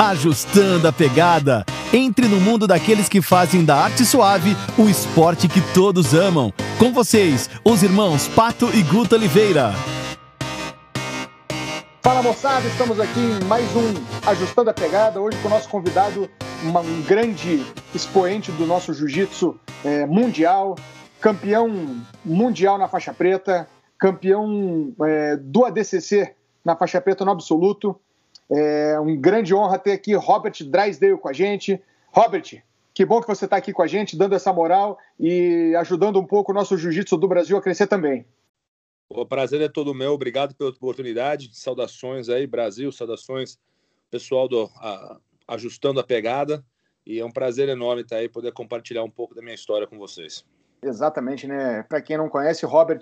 ajustando a pegada. Entre no mundo daqueles que fazem da arte suave o esporte que todos amam. Com vocês, os irmãos Pato e Guto Oliveira. Fala moçada, estamos aqui em mais um Ajustando a Pegada. Hoje com o nosso convidado, uma, um grande expoente do nosso jiu-jitsu é, mundial, campeão mundial na faixa preta, campeão é, do ADCC na faixa preta no absoluto. É um grande honra ter aqui Robert Drysdale com a gente. Robert, que bom que você está aqui com a gente, dando essa moral e ajudando um pouco o nosso jiu-jitsu do Brasil a crescer também. O prazer é todo meu, obrigado pela oportunidade. Saudações aí, Brasil, saudações, pessoal do a, Ajustando a Pegada. E é um prazer enorme estar aí, poder compartilhar um pouco da minha história com vocês. Exatamente, né? Para quem não conhece, Robert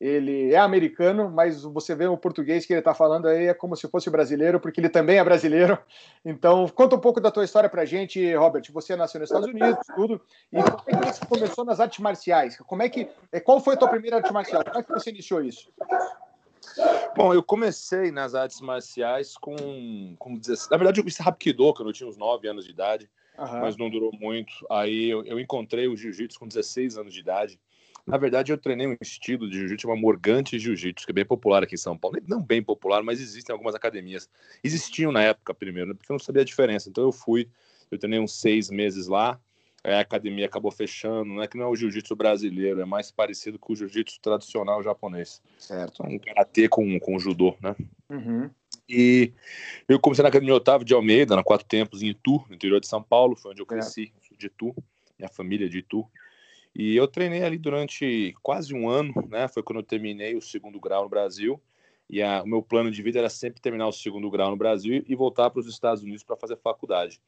ele é americano, mas você vê o português que ele está falando aí é como se fosse brasileiro, porque ele também é brasileiro. Então, conta um pouco da tua história para a gente, Robert. Você nasceu nos Estados Unidos, tudo. E como é que você começou nas artes marciais? Como é que, é, qual foi a tua primeira arte marcial? Como é que você iniciou isso? Bom, eu comecei nas artes marciais com, com 16... Na verdade, eu fiz Hapkido quando eu tinha uns 9 anos de idade, uhum. mas não durou muito. Aí eu, eu encontrei o jiu-jitsu com 16 anos de idade. Na verdade, eu treinei um estilo de jiu-jitsu chamado Morgante Jiu-Jitsu, que é bem popular aqui em São Paulo. Não bem popular, mas existem algumas academias. Existiam na época primeiro, porque eu não sabia a diferença. Então eu fui, eu treinei uns seis meses lá. A academia acabou fechando, não é que não é o jiu-jitsu brasileiro, é mais parecido com o jiu-jitsu tradicional japonês. Certo. Um karatê com, com judô, né? Uhum. E eu comecei na academia Otávio de Almeida, na Quatro Tempos, em Itu, no interior de São Paulo, foi onde eu cresci, é. de Itu, minha família é de Itu. E eu treinei ali durante quase um ano, né? Foi quando eu terminei o segundo grau no Brasil. E a, o meu plano de vida era sempre terminar o segundo grau no Brasil e voltar para os Estados Unidos para fazer faculdade.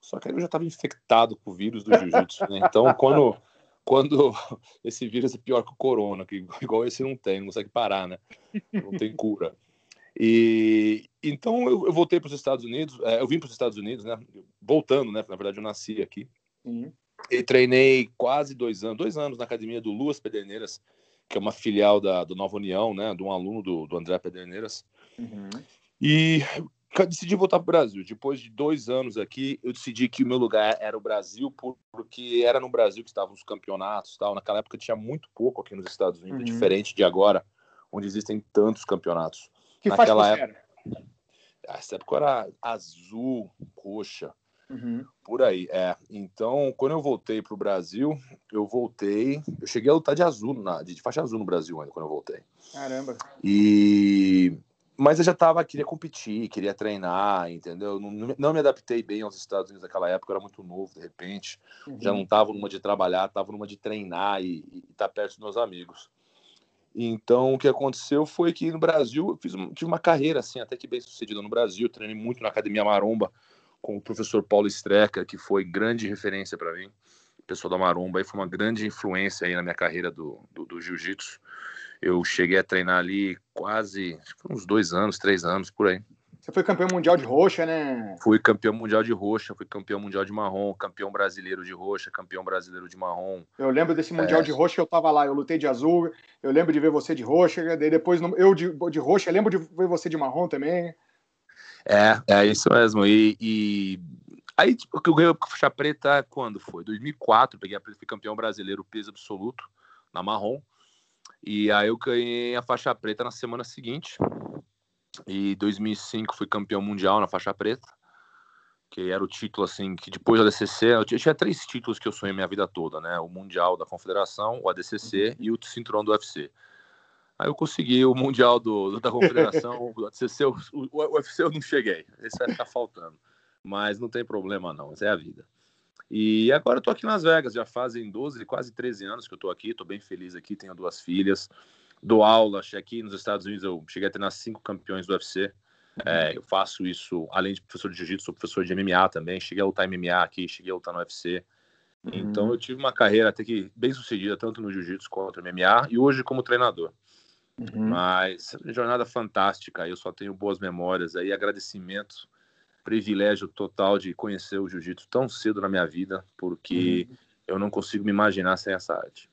Só que aí eu já estava infectado com o vírus do jiu-jitsu, né? Então, quando, quando esse vírus é pior que o corona, que igual esse não tem, não consegue parar, né? Não tem cura. E então eu, eu voltei para os Estados Unidos, é, eu vim para os Estados Unidos, né? Voltando, né? Na verdade, eu nasci aqui. Uhum. E treinei quase dois anos, dois anos na academia do Luas Pederneiras, que é uma filial da, do Nova União, né? De um aluno do, do André Pederneiras. Uhum. E decidi voltar para o Brasil. Depois de dois anos aqui, eu decidi que o meu lugar era o Brasil, porque era no Brasil que estavam os campeonatos tal. Naquela época tinha muito pouco aqui nos Estados Unidos, uhum. diferente de agora, onde existem tantos campeonatos. Que Naquela época. Era? Essa época era azul, roxa. Uhum. Por aí, é. Então, quando eu voltei para o Brasil, eu voltei. Eu cheguei a lutar de azul, na, de faixa azul no Brasil ainda, quando eu voltei. Caramba. E. Mas eu já tava, queria competir, queria treinar, entendeu? Não, não me adaptei bem aos Estados Unidos naquela época, eu era muito novo, de repente. Uhum. Já não tava numa de trabalhar, tava numa de treinar e estar tá perto dos meus amigos. Então, o que aconteceu foi que no Brasil eu fiz, tive uma carreira assim, até que bem sucedida no Brasil. treinei muito na Academia Maromba, com o professor Paulo Strecker, que foi grande referência para mim. O pessoal da Maromba aí foi uma grande influência aí na minha carreira do, do, do jiu-jitsu. Eu cheguei a treinar ali quase uns dois anos, três anos por aí. Você foi campeão mundial de roxa, né? Fui campeão mundial de roxa, fui campeão mundial de marrom, campeão brasileiro de roxa, campeão brasileiro de marrom. Eu lembro desse mundial é. de roxa, eu tava lá, eu lutei de azul, eu lembro de ver você de roxa, daí depois eu de, de roxa, eu lembro de ver você de marrom também. É, é isso mesmo. E, e aí tipo, eu ganhei a faixa preta quando foi? 2004, peguei a fui campeão brasileiro peso absoluto na marrom. E aí eu ganhei a faixa preta na semana seguinte. E 2005 fui campeão mundial na faixa preta, que era o título assim que depois da tinha, eu tinha três títulos que eu sonhei minha vida toda, né? O mundial da Confederação, o ADCC uhum. e o cinturão do UFC. Aí eu consegui o Mundial do, da Confederação, o, UFC, o, o UFC eu não cheguei, esse vai ficar faltando. Mas não tem problema não, essa é a vida. E agora eu tô aqui nas Vegas, já fazem 12, quase 13 anos que eu tô aqui, tô bem feliz aqui, tenho duas filhas, dou aula, aqui nos Estados Unidos eu cheguei a treinar cinco campeões do UFC, é, eu faço isso, além de professor de jiu-jitsu, sou professor de MMA também, cheguei a lutar MMA aqui, cheguei a lutar no UFC, então uhum. eu tive uma carreira até que bem sucedida, tanto no jiu-jitsu quanto no MMA, e hoje como treinador. Uhum. Mas jornada fantástica, eu só tenho boas memórias aí, agradecimento, privilégio total de conhecer o jiu-jitsu tão cedo na minha vida, porque uhum. eu não consigo me imaginar sem essa arte.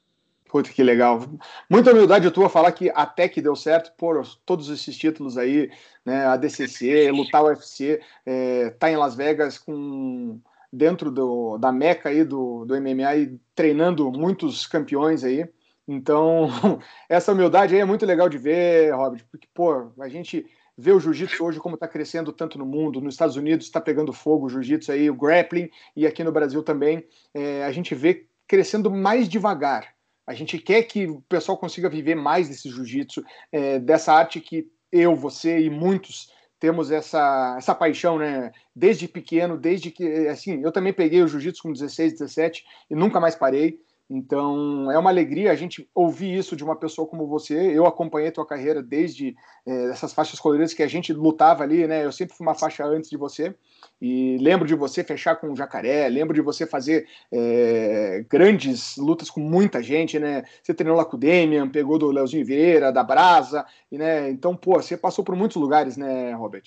Puta, que legal. Muita humildade tua falar que até que deu certo, por todos esses títulos aí, né, a DCC, lutar o UFC, é, tá em Las Vegas com dentro do, da meca aí do, do MMA e treinando muitos campeões aí. Então, essa humildade aí é muito legal de ver, Robert, porque, pô, a gente vê o jiu-jitsu hoje como está crescendo tanto no mundo, nos Estados Unidos está pegando fogo o jiu-jitsu aí, o grappling, e aqui no Brasil também, é, a gente vê crescendo mais devagar. A gente quer que o pessoal consiga viver mais desse jiu-jitsu, é, dessa arte que eu, você e muitos temos essa, essa paixão, né? Desde pequeno, desde que, assim, eu também peguei o jiu-jitsu com 16, 17 e nunca mais parei. Então é uma alegria a gente ouvir isso de uma pessoa como você. Eu acompanhei tua carreira desde é, essas faixas coloridas que a gente lutava ali, né? Eu sempre fui uma faixa antes de você e lembro de você fechar com o jacaré, lembro de você fazer é, grandes lutas com muita gente, né? Você treinou lá com o Demian, pegou do Leozinho Vieira, da Brasa, e, né? Então, pô, você passou por muitos lugares, né, Robert?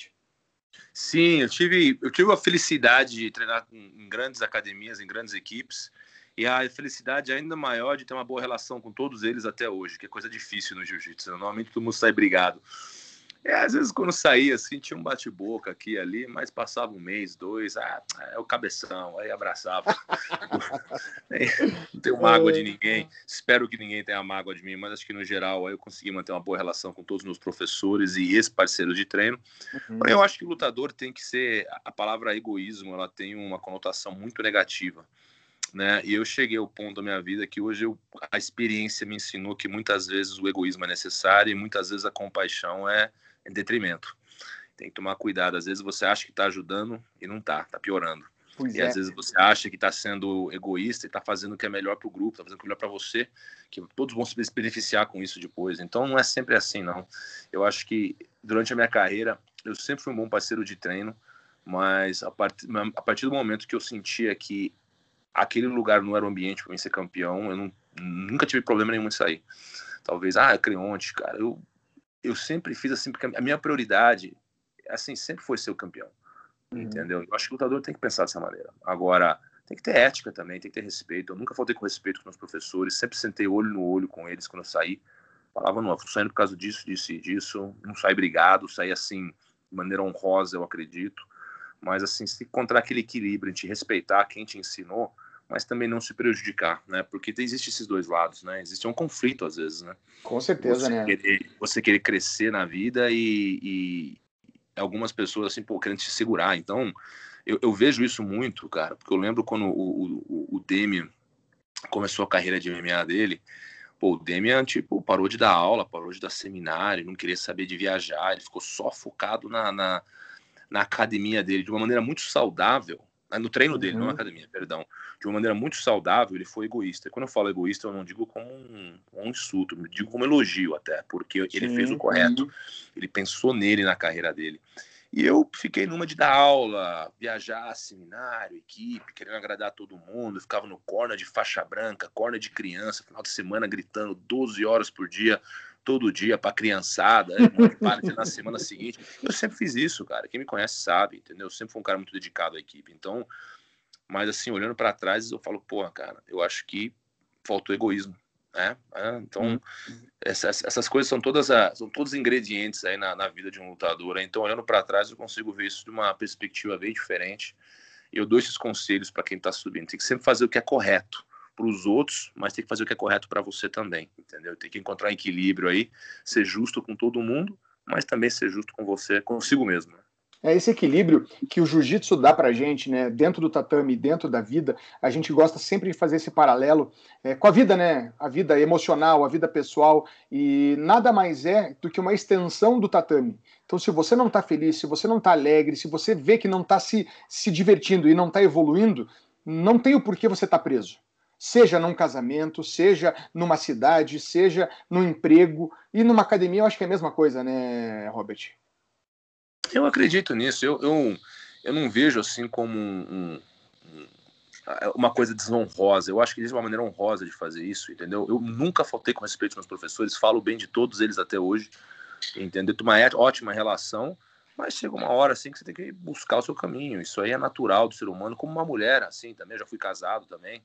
Sim, eu tive, eu tive a felicidade de treinar em grandes academias, em grandes equipes e a felicidade é ainda maior de ter uma boa relação com todos eles até hoje, que é coisa difícil no jiu-jitsu. Normalmente todo mundo sai brigado. É, às vezes quando saía assim, tinha um bate-boca aqui e ali, mas passava um mês, dois, ah, é o cabeção, aí abraçava. não tenho mágoa de é. ninguém, espero que ninguém tenha mágoa de mim, mas acho que no geral aí eu consegui manter uma boa relação com todos os meus professores e ex-parceiros de treino. Uhum. Eu acho que o lutador tem que ser, a palavra egoísmo, ela tem uma conotação muito negativa né? E eu cheguei ao ponto da minha vida que hoje eu, a experiência me ensinou que muitas vezes o egoísmo é necessário e muitas vezes a compaixão é em detrimento. Tem que tomar cuidado. Às vezes você acha que está ajudando e não está, está piorando. Pois e é. às vezes você acha que está sendo egoísta e está fazendo o que é melhor para o grupo, está fazendo o que é melhor para você, que todos vão se beneficiar com isso depois. Então não é sempre assim, não. Eu acho que durante a minha carreira eu sempre fui um bom parceiro de treino, mas a, part... a partir do momento que eu sentia que aquele lugar não era o ambiente para mim ser campeão, eu não, nunca tive problema nenhum em sair. Talvez, ah, Creonte, cara, eu, eu sempre fiz assim, porque a minha prioridade, assim, sempre foi ser o campeão. Uhum. Entendeu? Eu acho que o lutador tem que pensar dessa maneira. Agora, tem que ter ética também, tem que ter respeito. Eu nunca faltei com respeito com meus professores, sempre sentei olho no olho com eles quando eu saí. Falava, não, saindo por causa disso, disso e disso. Não saí brigado, saí assim, de maneira honrosa, eu acredito. Mas, assim, se encontrar aquele equilíbrio, de respeitar quem te ensinou, mas também não se prejudicar, né? Porque existe esses dois lados, né? Existe um conflito às vezes, né? Com certeza, você né? Querer, você querer crescer na vida e, e, algumas pessoas assim, pô, querendo te segurar. Então, eu, eu, vejo isso muito, cara, porque eu lembro quando o, o, o Demian começou a carreira de MMA dele, pô, o Demian, tipo, parou de dar aula, parou de dar seminário, não queria saber de viajar, ele ficou só focado na, na, na academia dele de uma maneira muito saudável, ah, no treino dele, uhum. não na uhum. academia, perdão, de uma maneira muito saudável, ele foi egoísta. Quando eu falo egoísta, eu não digo como um, um insulto, eu digo como elogio até, porque ele fez o correto, ele pensou nele na carreira dele. E eu fiquei numa de dar aula, viajar, seminário, equipe, querendo agradar todo mundo. ficava no corner de faixa branca, corner de criança, final de semana gritando 12 horas por dia todo dia para criançada, né? na semana seguinte. Eu sempre fiz isso, cara. Quem me conhece sabe, entendeu? Eu sempre fui um cara muito dedicado à equipe. Então, mas assim, olhando para trás, eu falo, pô, cara, eu acho que faltou egoísmo, né? É, então, hum. essas, essas coisas são todas a, são todos ingredientes aí na, na vida de um lutador. Né? Então, olhando para trás, eu consigo ver isso de uma perspectiva bem diferente. Eu dou esses conselhos para quem está subindo. Tem que sempre fazer o que é correto para os outros, mas tem que fazer o que é correto para você também, entendeu? Tem que encontrar um equilíbrio aí, ser justo com todo mundo, mas também ser justo com você, consigo mesmo. Né? É esse equilíbrio que o jiu-jitsu dá pra gente, né? Dentro do tatame, dentro da vida, a gente gosta sempre de fazer esse paralelo é, com a vida, né? A vida emocional, a vida pessoal, e nada mais é do que uma extensão do tatame. Então, se você não está feliz, se você não está alegre, se você vê que não está se, se divertindo e não está evoluindo, não tem o porquê você tá preso seja num casamento, seja numa cidade, seja no emprego e numa academia, eu acho que é a mesma coisa, né, Robert? Eu acredito nisso. Eu, eu, eu não vejo assim como um, um, uma coisa desonrosa. Eu acho que existe uma maneira honrosa de fazer isso, entendeu? Eu nunca faltei com respeito aos meus professores, falo bem de todos eles até hoje, entendeu? Tem uma ótima relação, mas chega uma hora assim que você tem que buscar o seu caminho. Isso aí é natural do ser humano, como uma mulher assim também. Eu já fui casado também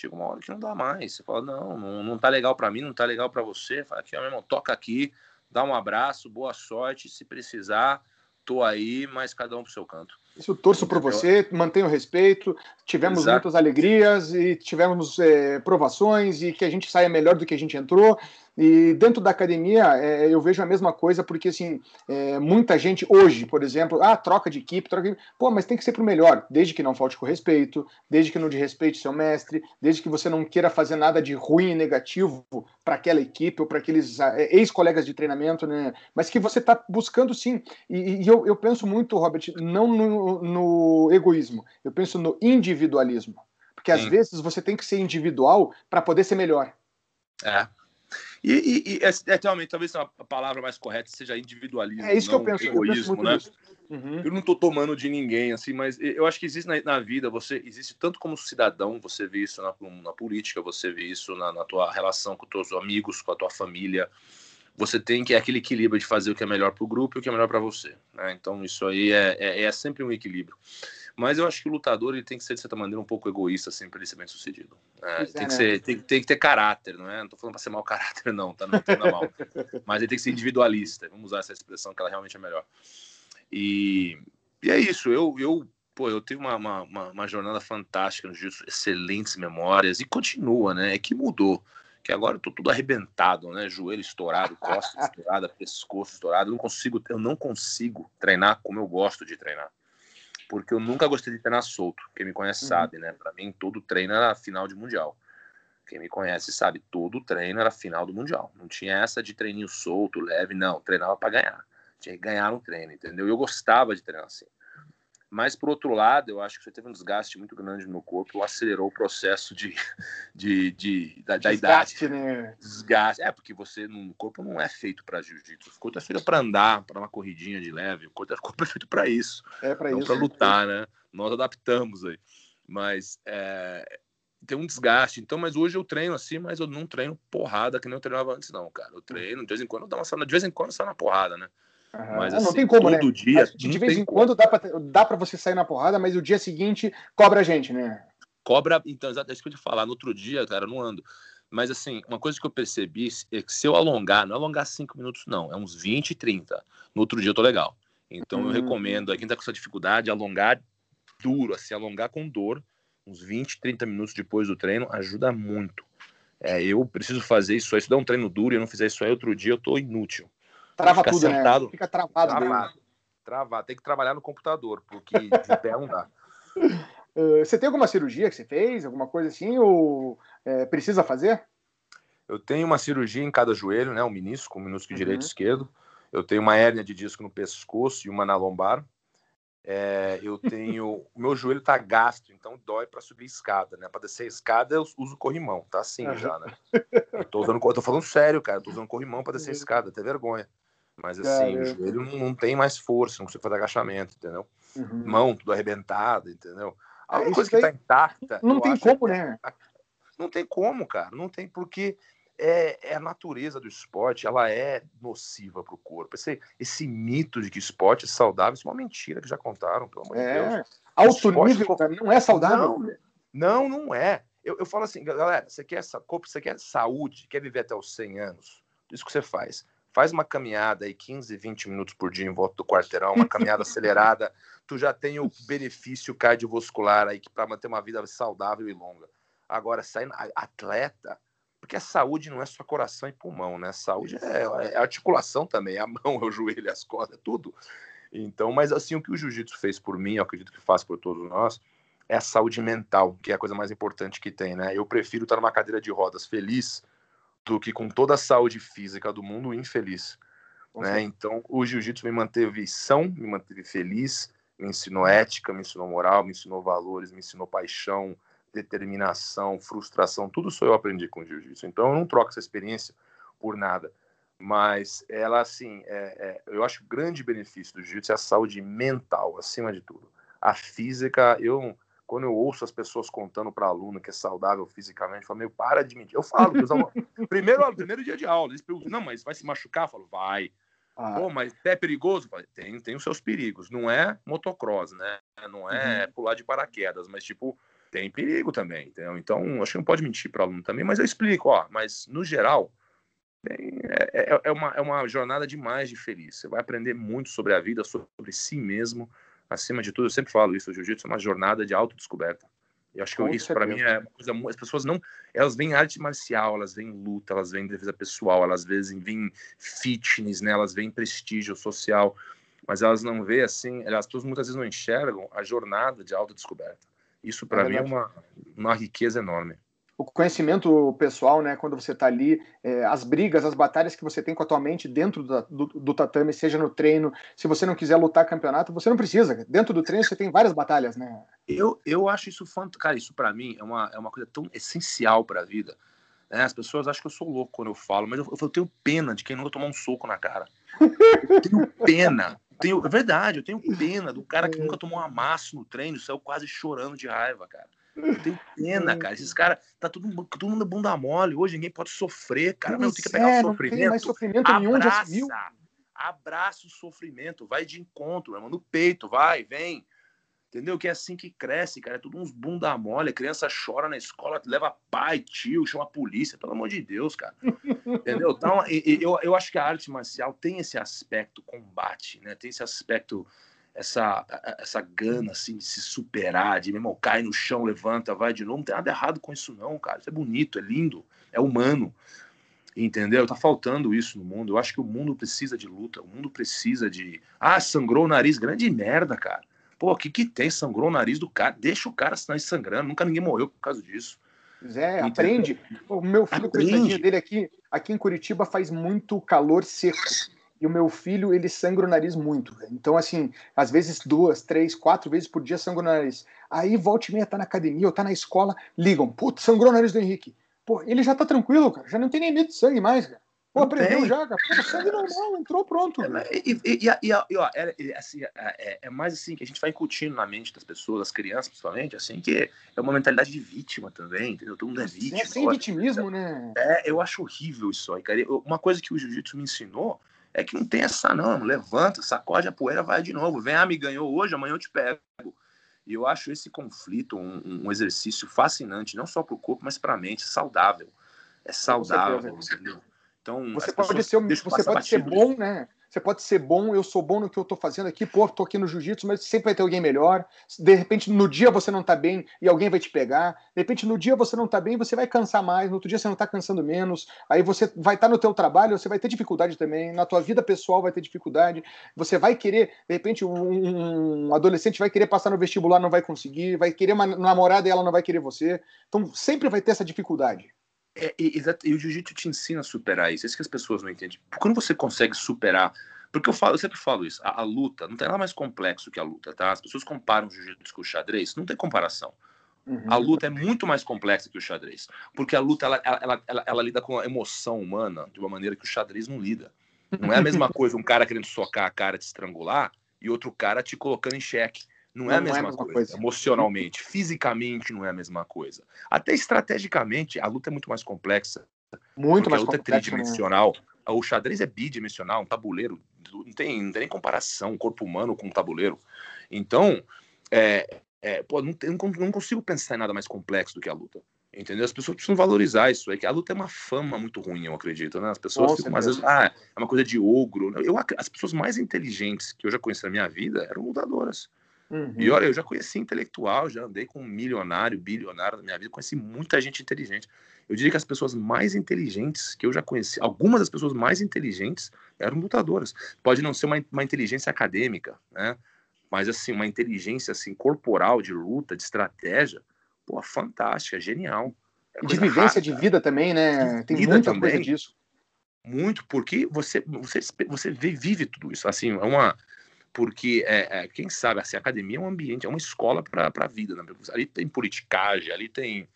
chega uma hora que não dá mais. Você fala, não, não, não tá legal para mim, não tá legal para você. Fala aqui, ó, meu irmão, toca aqui, dá um abraço, boa sorte. Se precisar, tô aí, mas cada um pro seu canto. Isso, torço por você, mantenho o respeito. Tivemos Exato. muitas alegrias e tivemos é, provações e que a gente saia melhor do que a gente entrou. E dentro da academia, é, eu vejo a mesma coisa, porque assim, é, muita gente hoje, por exemplo, ah, troca de equipe, troca de... Pô, mas tem que ser pro melhor, desde que não falte com respeito, desde que não desrespeite seu mestre, desde que você não queira fazer nada de ruim e negativo para aquela equipe ou para aqueles é, ex-colegas de treinamento, né? Mas que você está buscando sim. E, e eu, eu, penso muito, Robert, não no, no egoísmo, eu penso no individualismo. Porque às vezes você tem que ser individual para poder ser melhor. É, e, e, e é, é, realmente, talvez a palavra mais correta seja individualismo. É isso que eu penso. Egoísmo, eu penso né? Uhum. Eu não estou tomando de ninguém, assim, mas eu acho que existe na, na, vida, você existe tanto como cidadão, você vê isso na, na política, você vê isso na, na, tua relação com os teus amigos, com a tua família. Você tem que é aquele equilíbrio de fazer o que é melhor para o grupo e o que é melhor para você. Né? Então, isso aí é, é, é sempre um equilíbrio. Mas eu acho que o lutador ele tem que ser, de certa maneira, um pouco egoísta assim, para ele ser bem sucedido. É, tem, que né? ser, tem, tem, que ter caráter, não é? Não tô falando para ser mau caráter, não, tá? Não entenda mal. Mas ele tem que ser individualista. Vamos usar essa expressão que ela realmente é melhor. E, e é isso. Eu, eu, pô, eu tive uma, uma, uma jornada fantástica no jiu excelentes memórias, e continua, né? É que mudou que agora eu tô tudo arrebentado, né? Joelho estourado, costa estourada, pescoço estourado. Eu não consigo, eu não consigo treinar como eu gosto de treinar porque eu nunca gostei de treinar solto. Quem me conhece uhum. sabe, né? Para mim, todo treino era final de mundial. Quem me conhece sabe, todo treino era final do mundial. Não tinha essa de treininho solto, leve, não. Treinava para ganhar. Tinha que ganhar no treino, entendeu? Eu gostava de treinar assim. Mas, por outro lado, eu acho que você teve um desgaste muito grande no meu corpo, acelerou o processo de, de, de da, da desgaste, idade. Né? Desgaste. É, porque você, no corpo não é feito para jiu-jitsu. O corpo é feito para andar, para uma corridinha de leve. O corpo, é feito para isso. É para isso. para lutar, né? Nós adaptamos aí. Mas é, tem um desgaste. Então, mas hoje eu treino assim, mas eu não treino porrada que nem eu treinava antes, não, cara. Eu treino, de vez em quando eu dou uma de vez em quando sai na porrada, né? Uhum. Mas assim, não tem como, todo né? dia. De vez em quando dá pra, dá pra você sair na porrada, mas o dia seguinte cobra a gente, né? Cobra, então, exato, é isso que eu ia falar. No outro dia, cara, eu não ando. Mas assim, uma coisa que eu percebi é que se eu alongar, não é alongar 5 minutos, não, é uns 20, 30. No outro dia eu tô legal. Então eu hum. recomendo, a quem tá com essa dificuldade, alongar duro, assim, alongar com dor, uns 20, 30 minutos depois do treino, ajuda muito. É, eu preciso fazer isso aí. Se der um treino duro e eu não fizer isso aí outro dia, eu tô inútil. Trava tudo, né? sentado, né? Fica travado. Travado. travado. Tem que trabalhar no computador, porque de pé não dá. Uh, você tem alguma cirurgia que você fez? Alguma coisa assim? Ou é, precisa fazer? Eu tenho uma cirurgia em cada joelho, né? Um menisco, um menisco uhum. direito e esquerdo. Eu tenho uma hérnia de disco no pescoço e uma na lombar. É, eu tenho. o meu joelho tá gasto, então dói para subir escada, né? Para descer escada eu uso corrimão, tá assim uhum. já, né? Eu tô usando, eu tô falando sério, cara. Eu tô usando corrimão para descer a escada, até vergonha. Mas assim, o joelho não, não, tem mais força, não consigo fazer agachamento, entendeu? Uhum. Mão tudo arrebentada, entendeu? A única é, coisa que tá intacta. Não tem como, é... né? Não tem como, cara. Não tem porque é, é, a natureza do esporte, ela é nociva para o corpo. Esse, esse mito de que esporte é saudável, isso é uma mentira que já contaram, pelo amor é. de Deus. Alto nível não é saudável? Não, não, não é. Eu, eu falo assim, galera, você quer, você quer saúde, quer viver até os 100 anos? Isso que você faz faz uma caminhada aí 15, 20 minutos por dia em volta do quarteirão, uma caminhada acelerada, tu já tem o benefício cardiovascular aí para manter uma vida saudável e longa. Agora, saindo atleta, porque a saúde não é só coração e pulmão, né? A saúde é, é articulação também, é a mão, é o joelho, as costas, é tudo. Então, mas assim, o que o jiu-jitsu fez por mim, eu acredito que faz por todos nós, é a saúde mental, que é a coisa mais importante que tem, né? Eu prefiro estar numa cadeira de rodas feliz do que com toda a saúde física do mundo infeliz. Né? Então, o jiu-jitsu me manteve são, me manteve feliz, me ensinou ética, me ensinou moral, me ensinou valores, me ensinou paixão, determinação, frustração, tudo isso eu aprendi com o jiu-jitsu. Então, eu não troco essa experiência por nada. Mas ela, assim, é, é, eu acho que o grande benefício do jiu-jitsu é a saúde mental, acima de tudo. A física, eu quando eu ouço as pessoas contando para aluno que é saudável fisicamente, eu falo, meu, para de mentir. Eu falo, primeiro, primeiro dia de aula, eles perguntam, não, mas vai se machucar? Eu falo, vai. Ah. Pô, mas é perigoso? Falo, tem, tem os seus perigos. Não é motocross, né? Não é uhum. pular de paraquedas, mas tipo, tem perigo também, entendeu? Então, acho que não pode mentir para aluno também, mas eu explico, ó, mas no geral, é, é, é, uma, é uma jornada demais de feliz. Você vai aprender muito sobre a vida, sobre si mesmo. Acima de tudo, eu sempre falo isso, o jiu-jitsu é uma jornada de autodescoberta. E acho que isso para mim é uma coisa as pessoas não, elas veem arte marcial, elas veem luta, elas veem defesa pessoal, elas veem fitness, né? Elas veem prestígio social, mas elas não veem assim, as pessoas muitas vezes não enxergam a jornada de autodescoberta. Isso para é mim é uma, uma riqueza enorme o conhecimento pessoal, né, quando você está ali, é, as brigas, as batalhas que você tem com a tua mente dentro do, do, do, tatame, seja no treino, se você não quiser lutar campeonato, você não precisa. Dentro do treino você tem várias batalhas, né? Eu, eu acho isso fantástico. Cara, isso para mim é uma, é uma coisa tão essencial para a vida. Né? As pessoas acham que eu sou louco quando eu falo, mas eu, eu tenho pena de quem nunca tomou um soco na cara. Eu tenho pena. Tenho, é verdade, eu tenho pena do cara que é. nunca tomou um amasso no treino, saiu quase chorando de raiva, cara. Tenho pena, cara. Esses caras, tá todo, todo mundo bunda mole. Hoje ninguém pode sofrer, cara. Não, tem que pegar é, o sofrimento. Não tem mais sofrimento abraça, nenhum, já se viu. Abraça o sofrimento, vai de encontro, irmão, no peito, vai, vem. Entendeu? Que é assim que cresce, cara. É tudo uns bunda mole. A criança chora na escola, leva pai, tio, chama a polícia. Pelo amor de Deus, cara. Entendeu? Então, eu, eu acho que a arte marcial tem esse aspecto combate, né? Tem esse aspecto essa, essa gana assim, de se superar, de mesmo cai no chão, levanta, vai de novo. Não tem nada errado com isso, não, cara. Isso é bonito, é lindo, é humano. Entendeu? Tá faltando isso no mundo. Eu acho que o mundo precisa de luta, o mundo precisa de. Ah, sangrou o nariz, grande merda, cara. Pô, o que, que tem? Sangrou o nariz do cara, deixa o cara sangrando. Nunca ninguém morreu por causa disso. Zé, aprende. O meu filho, aprende. dele aqui, aqui em Curitiba faz muito calor seco e o meu filho, ele sangra o nariz muito. Então, assim, às vezes duas, três, quatro vezes por dia sangra o nariz. Aí, volta e meia, tá na academia ou tá na escola, ligam, putz, sangrou o nariz do Henrique. Pô, ele já tá tranquilo, cara, já não tem nem medo de sangue mais, cara. Pô, aprendeu já, cara. Pô, sangue normal, entrou pronto. É, e, e, e, e, ó, é, assim, é, é, é, mais assim que a gente vai incutindo na mente das pessoas, das crianças principalmente, assim, que é uma mentalidade de vítima também, entendeu? Todo mundo é vítima. É sem vitimismo, né? É, eu acho horrível isso aí, cara. Uma coisa que o jiu-jitsu me ensinou é que não tem essa, não. Levanta, sacode a poeira, vai de novo. Vem, ah, me ganhou hoje, amanhã eu te pego. E eu acho esse conflito um, um exercício fascinante, não só para o corpo, mas para a mente, saudável. É saudável, entendeu? Então, você pode ser, você pode ser bom, né? Você pode ser bom, eu sou bom no que eu tô fazendo aqui, pô, tô aqui no jiu-jitsu, mas sempre vai ter alguém melhor. De repente, no dia você não tá bem e alguém vai te pegar. De repente, no dia você não tá bem, você vai cansar mais, no outro dia você não tá cansando menos. Aí você vai estar tá no teu trabalho, você vai ter dificuldade também, na tua vida pessoal vai ter dificuldade. Você vai querer, de repente, um, um adolescente vai querer passar no vestibular, não vai conseguir, vai querer uma namorada e ela não vai querer você. Então, sempre vai ter essa dificuldade. É, exato, e o jiu-jitsu te ensina a superar isso. É isso que as pessoas não entendem. Quando você consegue superar. Porque eu, falo, eu sempre falo isso, a, a, luta não tem nada mais complexo que a luta, tá? As pessoas comparam o jiu-jitsu com o xadrez, não tem comparação. Uhum. A luta é muito mais complexa que o xadrez. Porque a luta ela, ela, ela, ela, lida com a emoção humana de uma maneira que o xadrez não lida. Não é a mesma coisa um cara querendo socar a cara, te estrangular, e outro cara te colocando em xeque. Não, não é a mesma, é a mesma coisa. coisa. Emocionalmente, fisicamente não é a mesma coisa. Até estrategicamente, a luta é muito mais complexa. Muito mais a luta é complexa, é tridimensional. Né? O xadrez é bidimensional, um tabuleiro. Não tem, não tem nem comparação, corpo humano com um tabuleiro. Então, é, é, pô, não, não consigo pensar em nada mais complexo do que a luta. Entendeu? As pessoas precisam valorizar isso aí, que a luta é uma fama muito ruim, eu acredito, né? As pessoas ficam, às vezes, ah, é uma coisa de ogro. Eu, as pessoas mais inteligentes que eu já conheci na minha vida eram lutadoras. Uhum. E olha, eu já conheci intelectual, já andei com um milionário, bilionário na minha vida, conheci muita gente inteligente. Eu diria que as pessoas mais inteligentes que eu já conheci, algumas das pessoas mais inteligentes eram lutadoras. Pode não ser uma, uma inteligência acadêmica, né? Mas assim, uma inteligência assim corporal de luta, de estratégia, pô, fantástica, genial. É de vivência de vida também, né? Tem muita também. coisa disso. Muito, porque você você você vive tudo isso. Assim, é uma porque é, é, quem sabe assim, a academia é um ambiente, é uma escola para a vida. Né? Ali tem politicagem, ali tem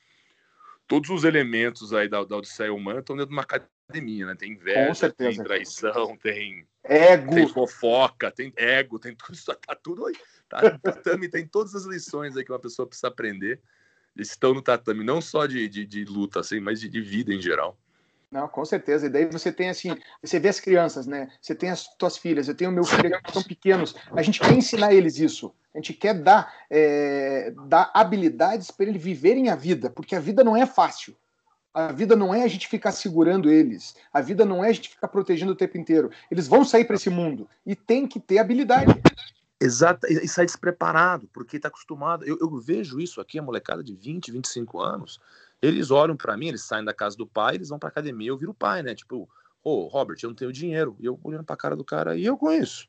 todos os elementos aí da, da Odisseia humana estão dentro de uma academia, né? Tem inveja, tem traição, tem ego, tem fofoca, tem ego, tem tudo isso, tá tudo aí. Tá no tatame, tem todas as lições aí que uma pessoa precisa aprender. Estão no tatame, não só de, de, de luta, assim, mas de, de vida em geral. Não, com certeza. E daí você tem assim, você vê as crianças, né? Você tem as tuas filhas, eu tenho meu filho que são pequenos. A gente quer ensinar eles isso. A gente quer dar, é, dar habilidades para eles viverem a vida, porque a vida não é fácil. A vida não é a gente ficar segurando eles. A vida não é a gente ficar protegendo o tempo inteiro. Eles vão sair para esse mundo e tem que ter habilidade. Exato, e sai despreparado, porque está acostumado. Eu, eu, vejo isso aqui, a molecada de 20, 25 anos, eles olham para mim, eles saem da casa do pai, eles vão pra academia, eu viro o pai, né? Tipo, ô, oh, Robert, eu não tenho dinheiro. E eu olhando pra cara do cara, e eu conheço.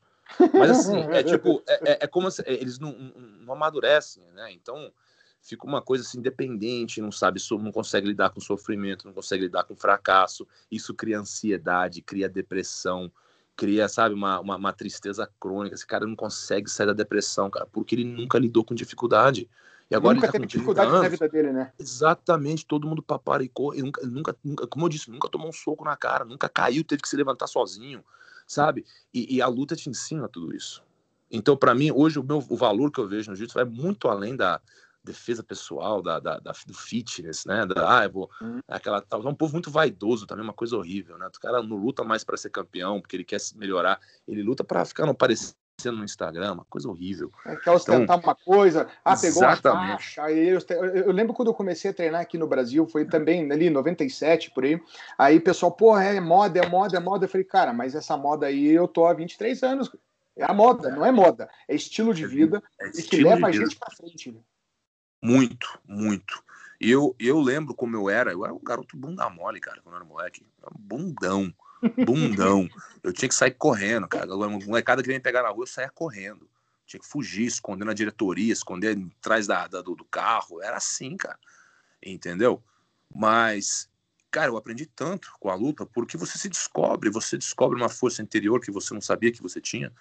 Mas assim, é tipo, é, é, é como se, eles não, não, amadurecem, né? Então, fica uma coisa assim, independente, não sabe, não consegue lidar com sofrimento, não consegue lidar com fracasso. Isso cria ansiedade, cria depressão, cria, sabe, uma, uma, uma tristeza crônica. Esse cara não consegue sair da depressão, cara, porque ele nunca lidou com dificuldade. E agora nunca ele tá teve dificuldade anos, na vida dele, né? Exatamente, todo mundo paparicou, e nunca, nunca, nunca, como eu disse, nunca tomou um soco na cara, nunca caiu, teve que se levantar sozinho, sabe? E, e a luta te ensina tudo isso. Então, para mim, hoje o meu o valor que eu vejo no jiu-jitsu vai muito além da defesa pessoal, da, da, da do fitness, né? Da, ah, eu vou. Uhum. Aquela, é um povo muito vaidoso também, uma coisa horrível, né? O cara não luta mais para ser campeão, porque ele quer se melhorar, ele luta para ficar não parecer no Instagram, uma coisa horrível. É, quer ostentar então, uma coisa, ah, pegou exatamente. uma faixa. Aí eu, eu, lembro quando eu comecei a treinar aqui no Brasil, foi também ali 97 por aí. Aí o pessoal, porra, é moda, é moda, é moda. Eu falei, cara, mas essa moda aí eu tô há 23 anos. É a moda, não é moda, é estilo de é vida é e que leva a gente para frente. Né? Muito, muito. Eu, eu lembro como eu era, eu era um garoto bunda mole, cara, quando eu era moleque. Um bundão bundão. Eu tinha que sair correndo, cara. A molecada queria me pegar na rua, eu correndo. Tinha que fugir, esconder na diretoria, esconder atrás da, da do, carro. Era assim, cara. Entendeu? Mas, cara, eu aprendi tanto com a luta porque você se descobre, você descobre uma força interior que você não sabia que você tinha.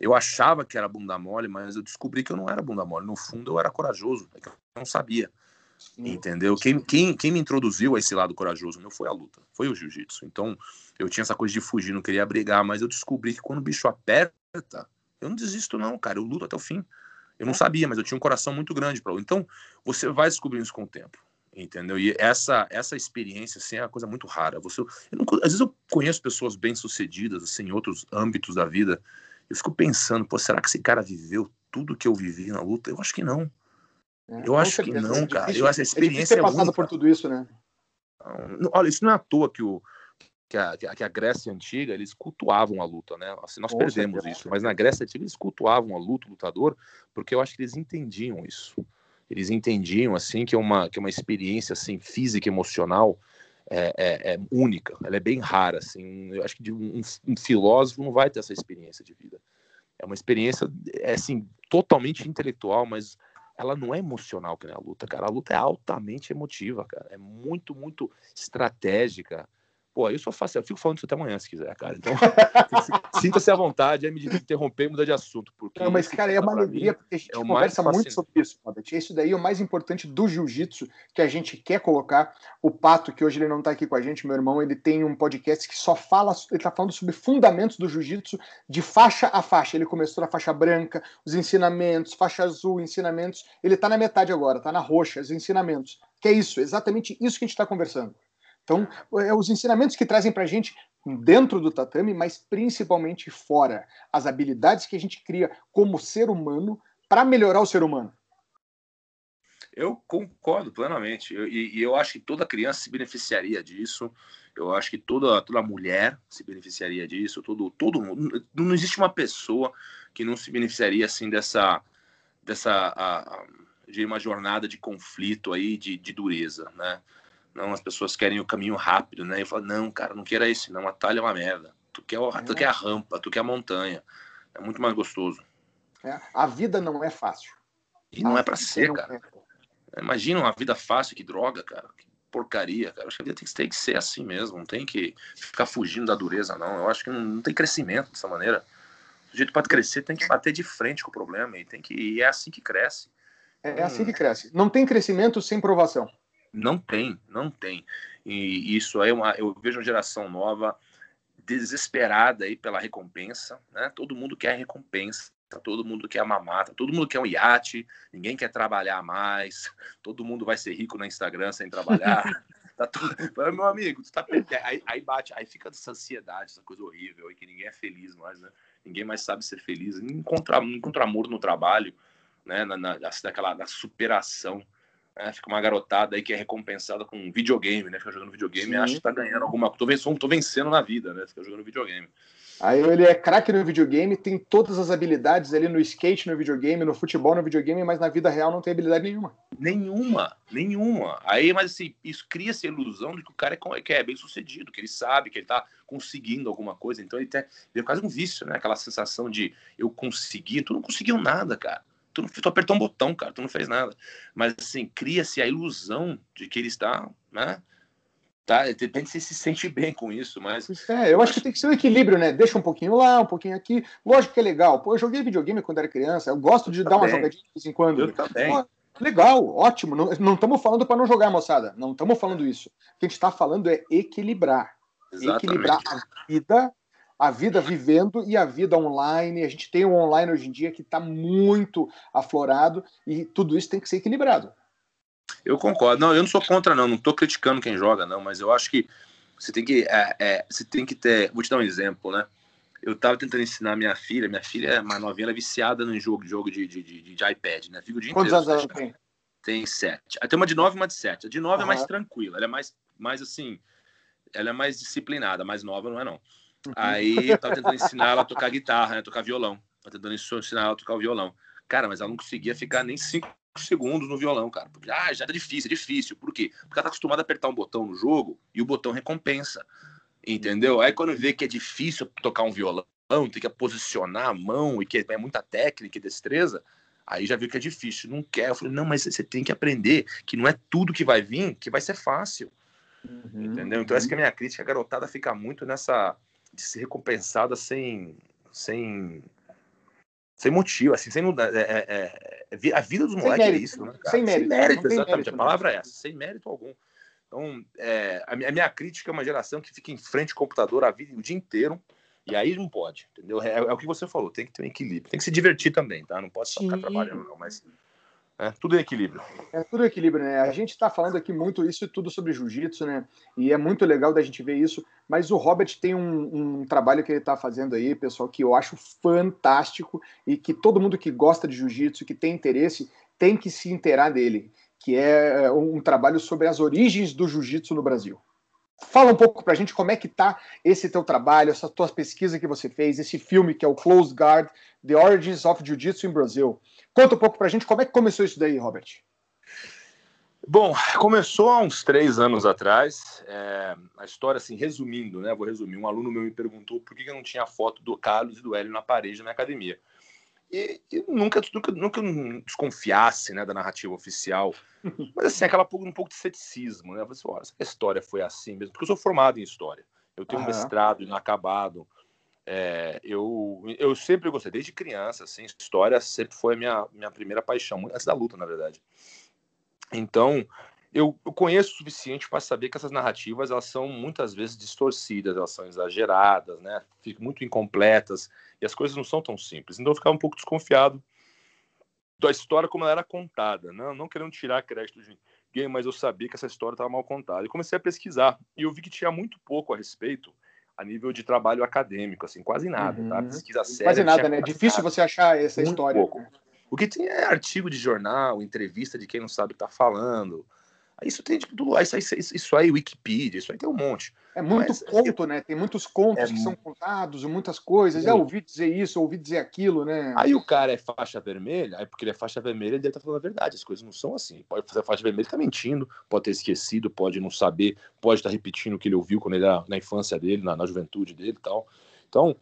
Eu achava que era bunda mole, mas eu descobri que eu não era bunda mole. No fundo, eu era corajoso, é que eu não sabia. Entendeu? Quem, quem, quem me introduziu a esse lado corajoso não foi a luta, foi o jiu-jitsu. Então, eu tinha essa coisa de fugir, não queria brigar, mas eu descobri que quando o bicho aperta, eu não desisto, não, cara. Eu luto até o fim. Eu não sabia, mas eu tinha um coração muito grande para Então, você vai descobrindo isso com o tempo. Entendeu? E essa essa experiência assim, é uma coisa muito rara. Você, não, às vezes eu conheço pessoas bem-sucedidas assim, em outros âmbitos da vida. Eu fico pensando, pô, será que esse cara viveu tudo que eu vivi na luta? Eu acho que não. É, eu acho certeza. que não, é cara. eu acho a experiência é, ter passado por tudo isso, né? Olha, isso não é à toa que o que a, que a Grécia antiga eles cultuavam a luta, né? Assim, nós Com perdemos certeza. isso, mas na Grécia antiga eles cultuavam a luta, o lutador, porque eu acho que eles entendiam isso. Eles entendiam assim que é uma que é uma experiência assim física, emocional é, é, é única. Ela é bem rara, assim. Eu acho que um, um filósofo não vai ter essa experiência de vida. É uma experiência é assim totalmente intelectual, mas ela não é emocional que nem a luta, cara. A luta é altamente emotiva, cara. É muito, muito estratégica. Pô, eu sou fácil, eu fico falando isso até amanhã, se quiser, cara. Então, sinta-se à vontade, aí me interromper e mudar de assunto. Porque não, mas, cara, é uma alegria, mim, porque a gente é conversa muito sobre isso, Robert. Isso daí é o mais importante do jiu-jitsu que a gente quer colocar. O Pato, que hoje ele não tá aqui com a gente, meu irmão, ele tem um podcast que só fala, ele tá falando sobre fundamentos do jiu-jitsu de faixa a faixa. Ele começou na faixa branca, os ensinamentos, faixa azul, ensinamentos. Ele tá na metade agora, tá na roxa, os ensinamentos. Que é isso, exatamente isso que a gente está conversando. Então, é os ensinamentos que trazem para a gente dentro do tatame, mas principalmente fora. As habilidades que a gente cria como ser humano para melhorar o ser humano. Eu concordo plenamente. Eu, e, e, eu acho que toda criança se beneficiaria disso. Eu acho que toda, toda mulher se beneficiaria disso. Todo, todo Não existe uma pessoa que não se beneficiaria assim dessa. dessa a, a, de uma jornada de conflito aí, de, de dureza, né? Não, as pessoas querem o caminho rápido, né? Eu falo, não, cara, não queira esse, não. Atalho é uma merda. Tu quer, é. tu quer a rampa, tu quer a montanha. É muito mais gostoso. É. A vida não é fácil. E não a é para ser, cara. É. Imagina uma vida fácil, que droga, cara. Que porcaria, cara. Acho que a vida tem que, tem que ser assim mesmo. Não tem que ficar fugindo da dureza, não. Eu acho que não, não tem crescimento dessa maneira. O jeito para crescer tem que bater de frente com o problema e tem que e é assim que cresce. É, é assim que cresce. Não tem crescimento sem provação. Não tem, não tem. E isso aí é uma, eu vejo uma geração nova desesperada aí pela recompensa, né? Todo mundo quer recompensa, todo mundo quer mamata, todo mundo quer um iate, ninguém quer trabalhar mais, todo mundo vai ser rico no Instagram sem trabalhar. Tá to... Meu amigo, tu tá aí, aí bate, aí fica essa ansiedade, essa coisa horrível aí que ninguém é feliz mais, né? Ninguém mais sabe ser feliz, encontra, encontra amor no trabalho, né? Na, na, daquela na superação. Né? Fica uma garotada aí que é recompensada com videogame, né? Fica jogando videogame Sim. e acha que tá ganhando alguma coisa. Tô vencendo, tô vencendo na vida, né? Fica jogando videogame. Aí ele é craque no videogame, tem todas as habilidades ali no skate, no videogame, no futebol, no videogame, mas na vida real não tem habilidade nenhuma. Nenhuma, nenhuma. Aí, mas assim, isso cria essa ilusão de que o cara é, que é bem sucedido, que ele sabe, que ele tá conseguindo alguma coisa. Então ele, tem, ele é quase um vício, né? Aquela sensação de eu consegui, tu não conseguiu nada, cara. Tu, não, tu apertou um botão, cara, tu não fez nada. Mas assim, cria-se a ilusão de que ele está, né? Tá, depende se se sente bem com isso, mas. É, eu acho que tem que ser um equilíbrio, né? Deixa um pouquinho lá, um pouquinho aqui. Lógico que é legal. Pô, eu joguei videogame quando era criança, eu gosto de eu dar também. uma jogadinha de vez em quando. Eu também. Pô, legal, ótimo. Não estamos falando para não jogar, moçada. Não estamos falando isso. O que a gente está falando é equilibrar. Exatamente. Equilibrar a vida, a vida vivendo e a vida online. A gente tem o online hoje em dia que está muito aflorado e tudo isso tem que ser equilibrado. Eu concordo. Não, eu não sou contra, não. Não estou criticando quem joga, não. Mas eu acho que você tem que, é, é, você tem que ter. Vou te dar um exemplo, né? Eu estava tentando ensinar minha filha. Minha filha é mais novinha, ela é viciada no jogo, jogo de, de, de, de iPad, né? Fica o dia Quantos anos ela tem? Tem sete. Tem uma de nove e uma de sete. A de nove uhum. é mais tranquila. Ela é mais, mais assim. Ela é mais disciplinada. Mais nova não é, não. Uhum. Aí eu tava tentando ensinar ela a tocar guitarra, né? Tocar violão. Tava tentando ensinar ela a tocar o violão. Cara, mas ela não conseguia ficar nem cinco segundos no violão, cara. Porque, ah, já tá difícil, é difícil. Por quê? Porque ela tá acostumada a apertar um botão no jogo e o botão recompensa. Entendeu? Aí quando vê que é difícil tocar um violão, tem que posicionar a mão e que é muita técnica e destreza, aí já viu que é difícil, não quer. Eu falei, não, mas você tem que aprender que não é tudo que vai vir que vai ser fácil. Uhum, entendeu? Então, essa que é a minha crítica. A garotada fica muito nessa de ser recompensada sem, sem sem motivo, assim, sem é, é, é, a vida dos moleques é isso, né, cara? Sem mérito. Sem mérito, exatamente. Mérito, a né? palavra é essa, sem mérito algum. Então, é, a, minha, a, minha, crítica é uma geração que fica em frente ao computador a vida, o dia inteiro, e aí não pode, entendeu? É, é, o que você falou, tem que ter um equilíbrio, tem que se divertir também, tá? Não pode só ficar trabalhando, não, mas é, tudo em equilíbrio. É tudo em equilíbrio, né? A gente está falando aqui muito isso e tudo sobre jiu-jitsu, né? E é muito legal da gente ver isso. Mas o Robert tem um, um trabalho que ele está fazendo aí, pessoal, que eu acho fantástico e que todo mundo que gosta de jiu-jitsu, que tem interesse, tem que se inteirar dele, que é, é um trabalho sobre as origens do jiu-jitsu no Brasil. Fala um pouco pra gente como é que tá esse teu trabalho, essa tua pesquisa que você fez, esse filme que é o Closed Guard, The Origins of Jiu-Jitsu in Brazil. Conta um pouco pra gente como é que começou isso daí, Robert. Bom, começou há uns três anos atrás. É, a história, assim, resumindo, né? Vou resumir. Um aluno meu me perguntou por que eu não tinha foto do Carlos e do Hélio na parede da minha academia. E, e nunca, nunca, nunca desconfiasse né, da narrativa oficial. Mas, assim, aquela um pouco de ceticismo, né? Eu falei assim, olha, essa história foi assim mesmo. Porque eu sou formado em história. Eu tenho uhum. um mestrado inacabado. É, eu, eu sempre gostei, desde criança, assim, história sempre foi a minha, minha primeira paixão, antes da luta, na verdade. Então, eu, eu conheço o suficiente para saber que essas narrativas elas são muitas vezes distorcidas, elas são exageradas, né? Ficam muito incompletas e as coisas não são tão simples. Então, eu ficava um pouco desconfiado da história como ela era contada, né? não querendo tirar crédito de ninguém, mas eu sabia que essa história estava mal contada. E comecei a pesquisar e eu vi que tinha muito pouco a respeito a nível de trabalho acadêmico, assim, quase nada, tá? uhum. tá? Pesquisa séria. Quase nada, né? Difícil você achar essa Muito história. Pouco. O que tem é artigo de jornal, entrevista de quem não sabe o que tá falando. Isso tem de tudo. Isso, isso, isso aí, Wikipedia, isso aí tem um monte. É muito Mas, conto, eu... né? Tem muitos contos é que são contados, muitas coisas. Já ouvi dizer isso, ouvi dizer aquilo, né? Aí o cara é faixa vermelha, aí porque ele é faixa vermelha, ele deve estar tá falando a verdade. As coisas não são assim. Pode fazer faixa vermelha, tá mentindo, pode ter esquecido, pode não saber, pode estar tá repetindo o que ele ouviu quando ele era na infância dele, na, na juventude dele e tal. Então,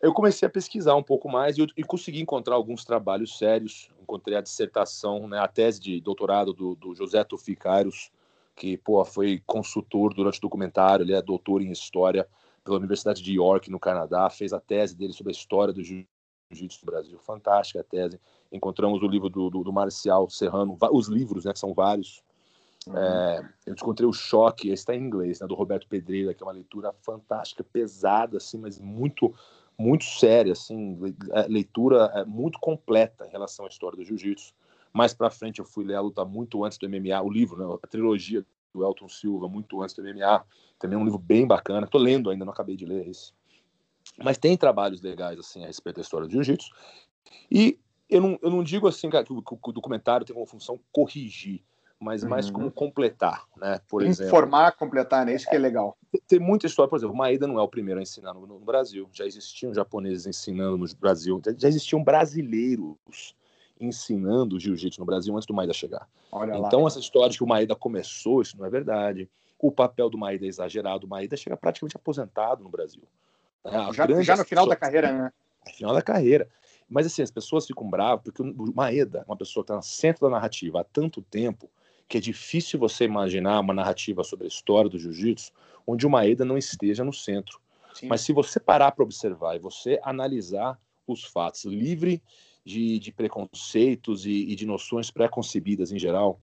eu comecei a pesquisar um pouco mais e, e, consegui encontrar alguns trabalhos sérios. Encontrei a dissertação, né, a tese de doutorado do, do José Toficairos, que pô, foi consultor durante o documentário, ele é doutor em História pela Universidade de York, no Canadá, fez a tese dele sobre a história do jiu-jitsu no Brasil, fantástica a tese. Encontramos o livro do, do, do Marcial Serrano, os livros, né, que são vários. Uhum. É, eu encontrei o Choque, esse está em inglês, né, do Roberto Pedreira, que é uma leitura fantástica, pesada, assim, mas muito muito séria, assim, é, leitura é, muito completa em relação à história do jiu-jitsu mais para frente eu fui ler a luta muito antes do MMA, o livro, né, a trilogia do Elton Silva, muito antes do MMA. Também é um livro bem bacana. Estou lendo ainda, não acabei de ler esse. Mas tem trabalhos legais assim a respeito da história do jiu-jitsu. E eu não, eu não digo assim que, o, que o documentário tem como função corrigir, mas uhum. mais como completar, né? Por Informar, exemplo. Informar, completar, né? Isso que é legal. Tem, muita história, por exemplo, o Maeda não é o primeiro a ensinar no, no, Brasil. Já existiam japoneses ensinando no Brasil, já existiam brasileiros ensinando jiu-jitsu no Brasil antes do Maeda chegar. Olha então, lá. essa história de que o Maeda começou, isso não é verdade. O papel do Maeda é exagerado. O Maeda chega praticamente aposentado no Brasil. É, já, já no final da carreira, né? No final da carreira. Mas assim, as pessoas ficam bravas porque o Maeda é uma pessoa que está no centro da narrativa há tanto tempo que é difícil você imaginar uma narrativa sobre a história do jiu-jitsu onde o Maeda não esteja no centro. Sim. Mas se você parar para observar e você analisar os fatos livre de, de preconceitos e, e, de noções pré-concebidas em geral,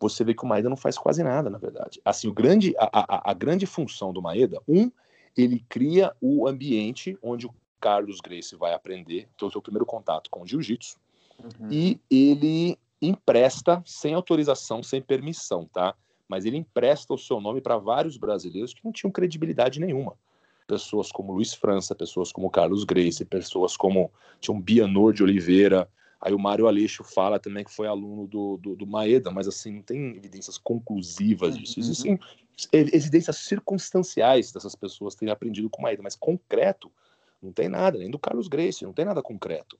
você vê que o Maeda não faz quase nada, na verdade. Assim, o grande, a, a, a grande função do Maeda, um, ele cria o ambiente onde o Carlos Grace vai aprender, que é o seu primeiro contato com o jiu-jitsu, uhum. e ele empresta sem autorização, sem permissão, tá? Mas ele empresta o seu nome para vários brasileiros que não tinham credibilidade nenhuma. Pessoas como Luiz França, pessoas como Carlos Grace, pessoas como tinha um Bianor de Oliveira, Aí o Mário Aleixo fala também que foi aluno do, do, do, Maeda, mas assim, não tem evidências conclusivas disso. Uhum. Existem evidências circunstanciais dessas pessoas terem aprendido com Maeda, mas concreto não tem nada, nem do Carlos Grace, não tem nada concreto.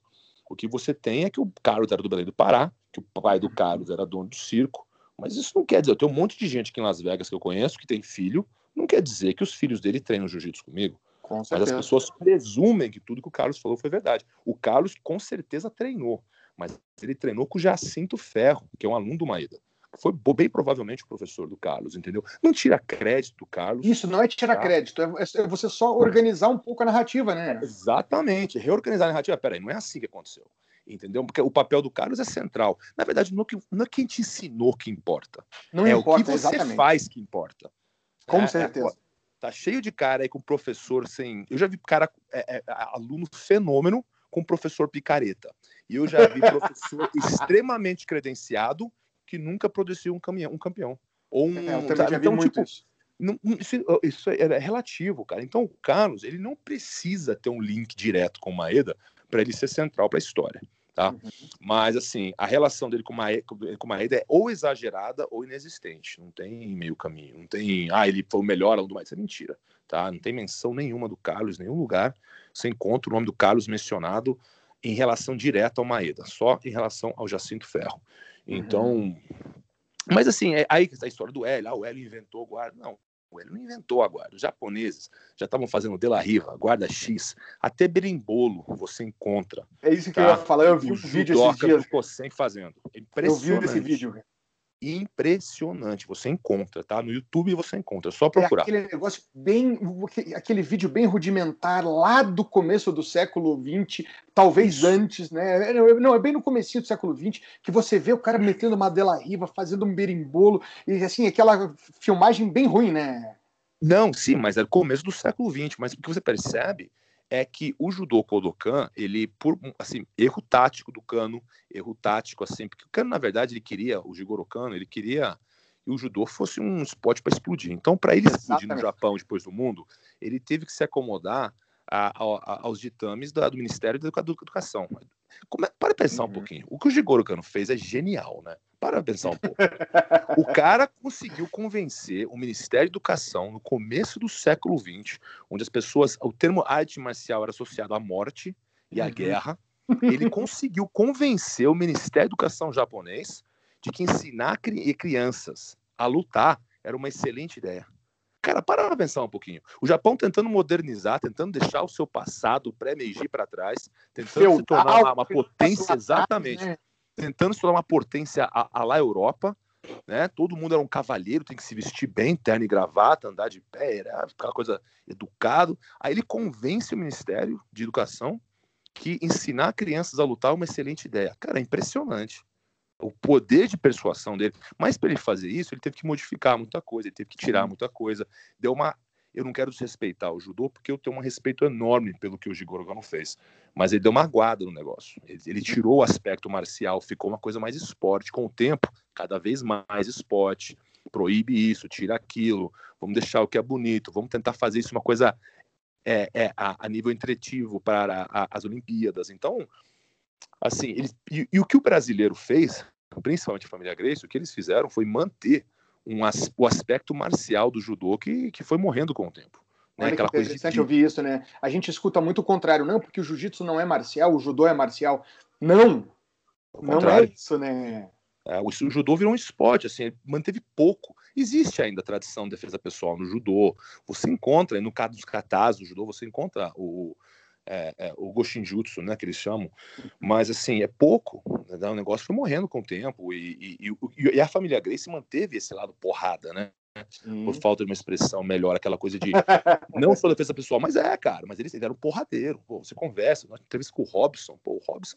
O que você tem é que o Carlos era do Belém do Pará, que o pai do uhum. Carlos era dono do circo, mas isso não quer dizer, eu tenho um monte de gente aqui em Las Vegas que eu conheço que tem filho, não quer dizer que os filhos dele treinam jiu-jitsu comigo. Com mas as pessoas presumem que tudo que o Carlos falou foi verdade. O Carlos com certeza treinou, mas ele treinou com o Jacinto Ferro, que é um aluno do Maeda. Foi bem provavelmente o professor do Carlos, entendeu? Não tira crédito do Carlos. Isso, não é tirar tá? crédito, é, é você só organizar um pouco a narrativa, né? Exatamente, reorganizar a narrativa. Peraí, não é assim que aconteceu entendeu? Porque o papel do Carlos é central. Na verdade, não, é não é quem te ensinou que importa. Não é importa, o que você exatamente. faz que importa. Com é, certeza. É, Tá cheio de cara aí com professor sem. Eu já vi cara, é, é, aluno fenômeno com professor picareta. E eu já vi professor extremamente credenciado que nunca produziu um, caminhão, um campeão. Ou um. É, eu também já vi então, tipo, isso. Não, isso, isso é, relativo, cara. Então, o Carlos, ele não precisa ter um link direto com o Maeda para ele ser central para a história tá? Uhum. Mas, assim, a relação dele com o Maeda, com Maeda é ou exagerada ou inexistente. Não tem meio caminho. Não tem, ah, ele foi o melhor aluno do Maeda. Isso é mentira, tá? Não tem menção nenhuma do Carlos em nenhum lugar. Você encontra o nome do Carlos mencionado em relação direta ao Maeda, só em relação ao Jacinto Ferro. Então, uhum. mas assim, é aí a história do Hélio, ah, o Hélio inventou o guarda. Não, ele não inventou a guarda. Os japoneses já estavam fazendo De La Riva, guarda X, até berimbolo você encontra. É isso que tá? eu ia falar, eu vi um vídeo esses dias. Ficou fazendo. Impressionante. Eu vi esse vídeo impressionante. Você encontra, tá? No YouTube você encontra, é só é procurar. É aquele negócio bem. aquele vídeo bem rudimentar lá do começo do século XX, talvez Isso. antes, né? Não, é bem no começo do século XX que você vê o cara metendo uma Della Riva, fazendo um berimbolo, e assim, aquela filmagem bem ruim, né? Não, sim, mas é o começo do século XX, mas o que você percebe é que o judô Kodokan, ele, por, assim, erro tático do Kano, erro tático, assim, porque o Kano, na verdade, ele queria, o Jigoro Kano, ele queria que o judô fosse um esporte para explodir. Então, para ele explodir no Japão depois do mundo, ele teve que se acomodar a, a, aos ditames da, do Ministério da Educação. Como é, para pensar uhum. um pouquinho. O que o Jigoro Kano fez é genial, né? Para pensar um pouco. o cara conseguiu convencer o Ministério da Educação no começo do século XX, onde as pessoas, o termo arte marcial era associado à morte e à uhum. guerra. Ele conseguiu convencer o Ministério da Educação japonês de que ensinar crianças a lutar era uma excelente ideia. Cara, para pra pensar um pouquinho. O Japão tentando modernizar, tentando deixar o seu passado pré-Meiji para trás, tentando Feudal, se tornar uma, uma potência, exatamente. Né? tentando se tornar uma potência a, a lá Europa, né? Todo mundo era um cavalheiro, tem que se vestir bem, terno e gravata, andar de pé, era aquela coisa educado. Aí ele convence o Ministério de Educação que ensinar crianças a lutar é uma excelente ideia. Cara, é impressionante. O poder de persuasão dele. Mas para ele fazer isso, ele teve que modificar muita coisa, ele teve que tirar muita coisa. Deu uma eu não quero desrespeitar o judô, porque eu tenho um respeito enorme pelo que o Jigoro Kano fez. Mas ele deu uma aguada no negócio. Ele, ele, tirou o aspecto marcial, ficou uma coisa mais esporte. Com o tempo, cada vez mais esporte. proíbe isso, tira aquilo, vamos deixar o que é bonito, vamos tentar fazer isso uma coisa é, é a, a, nível entretivo para a, as Olimpíadas. Então, assim, eles, e, e, o que o brasileiro fez, principalmente a família Grace, o que eles fizeram foi manter um, o aspecto marcial do judô que, que foi morrendo com o tempo. Né? Olha Aquela que interessante de... ouvir isso, né? A gente escuta muito o contrário, não, porque o jiu-jitsu não é marcial, o judô é marcial. Não! Não é isso, né? É, o, o, judô virou um esporte, assim, manteve pouco. Existe ainda a tradição de defesa pessoal no judô. Você encontra, no caso dos katas do judô, você encontra o, é, é, o Goshinjutsu, né, que eles chamam. Mas, assim, é pouco. Né? O negócio foi morrendo com o tempo. E, e, e, e a família Grace manteve esse lado porrada, né? Hum. Por falta de uma expressão melhor, aquela coisa de não sou defesa pessoal, mas é, cara, mas eles, eram porradeiro. Pô, você conversa, nós entrevista com o Robson, pô, o Robson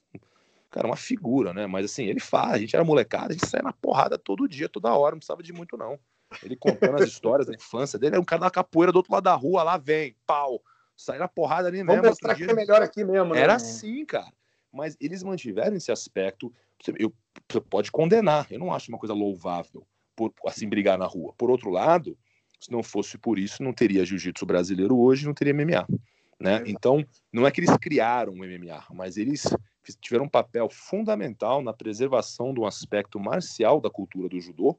cara, uma figura, né? Mas assim, ele faz, a gente era molecada, a gente saia na porrada todo dia, toda hora, não precisava de muito, não. Ele contando as histórias da infância dele, é um cara da capoeira do outro lado da rua, lá vem, pau, sai na porrada ali Vamos mesmo. mostrar que é melhor aqui mesmo, né? Era assim, cara. Mas eles mantiveram esse aspecto, eu, você pode condenar, eu não acho uma coisa louvável, por assim, brigar na rua. Por outro lado, se não fosse por isso, não teria jiu-jitsu brasileiro hoje, não teria MMA. Né? Então, não é que eles criaram o MMA, mas eles tiveram um papel fundamental na preservação do aspecto marcial da cultura do judô,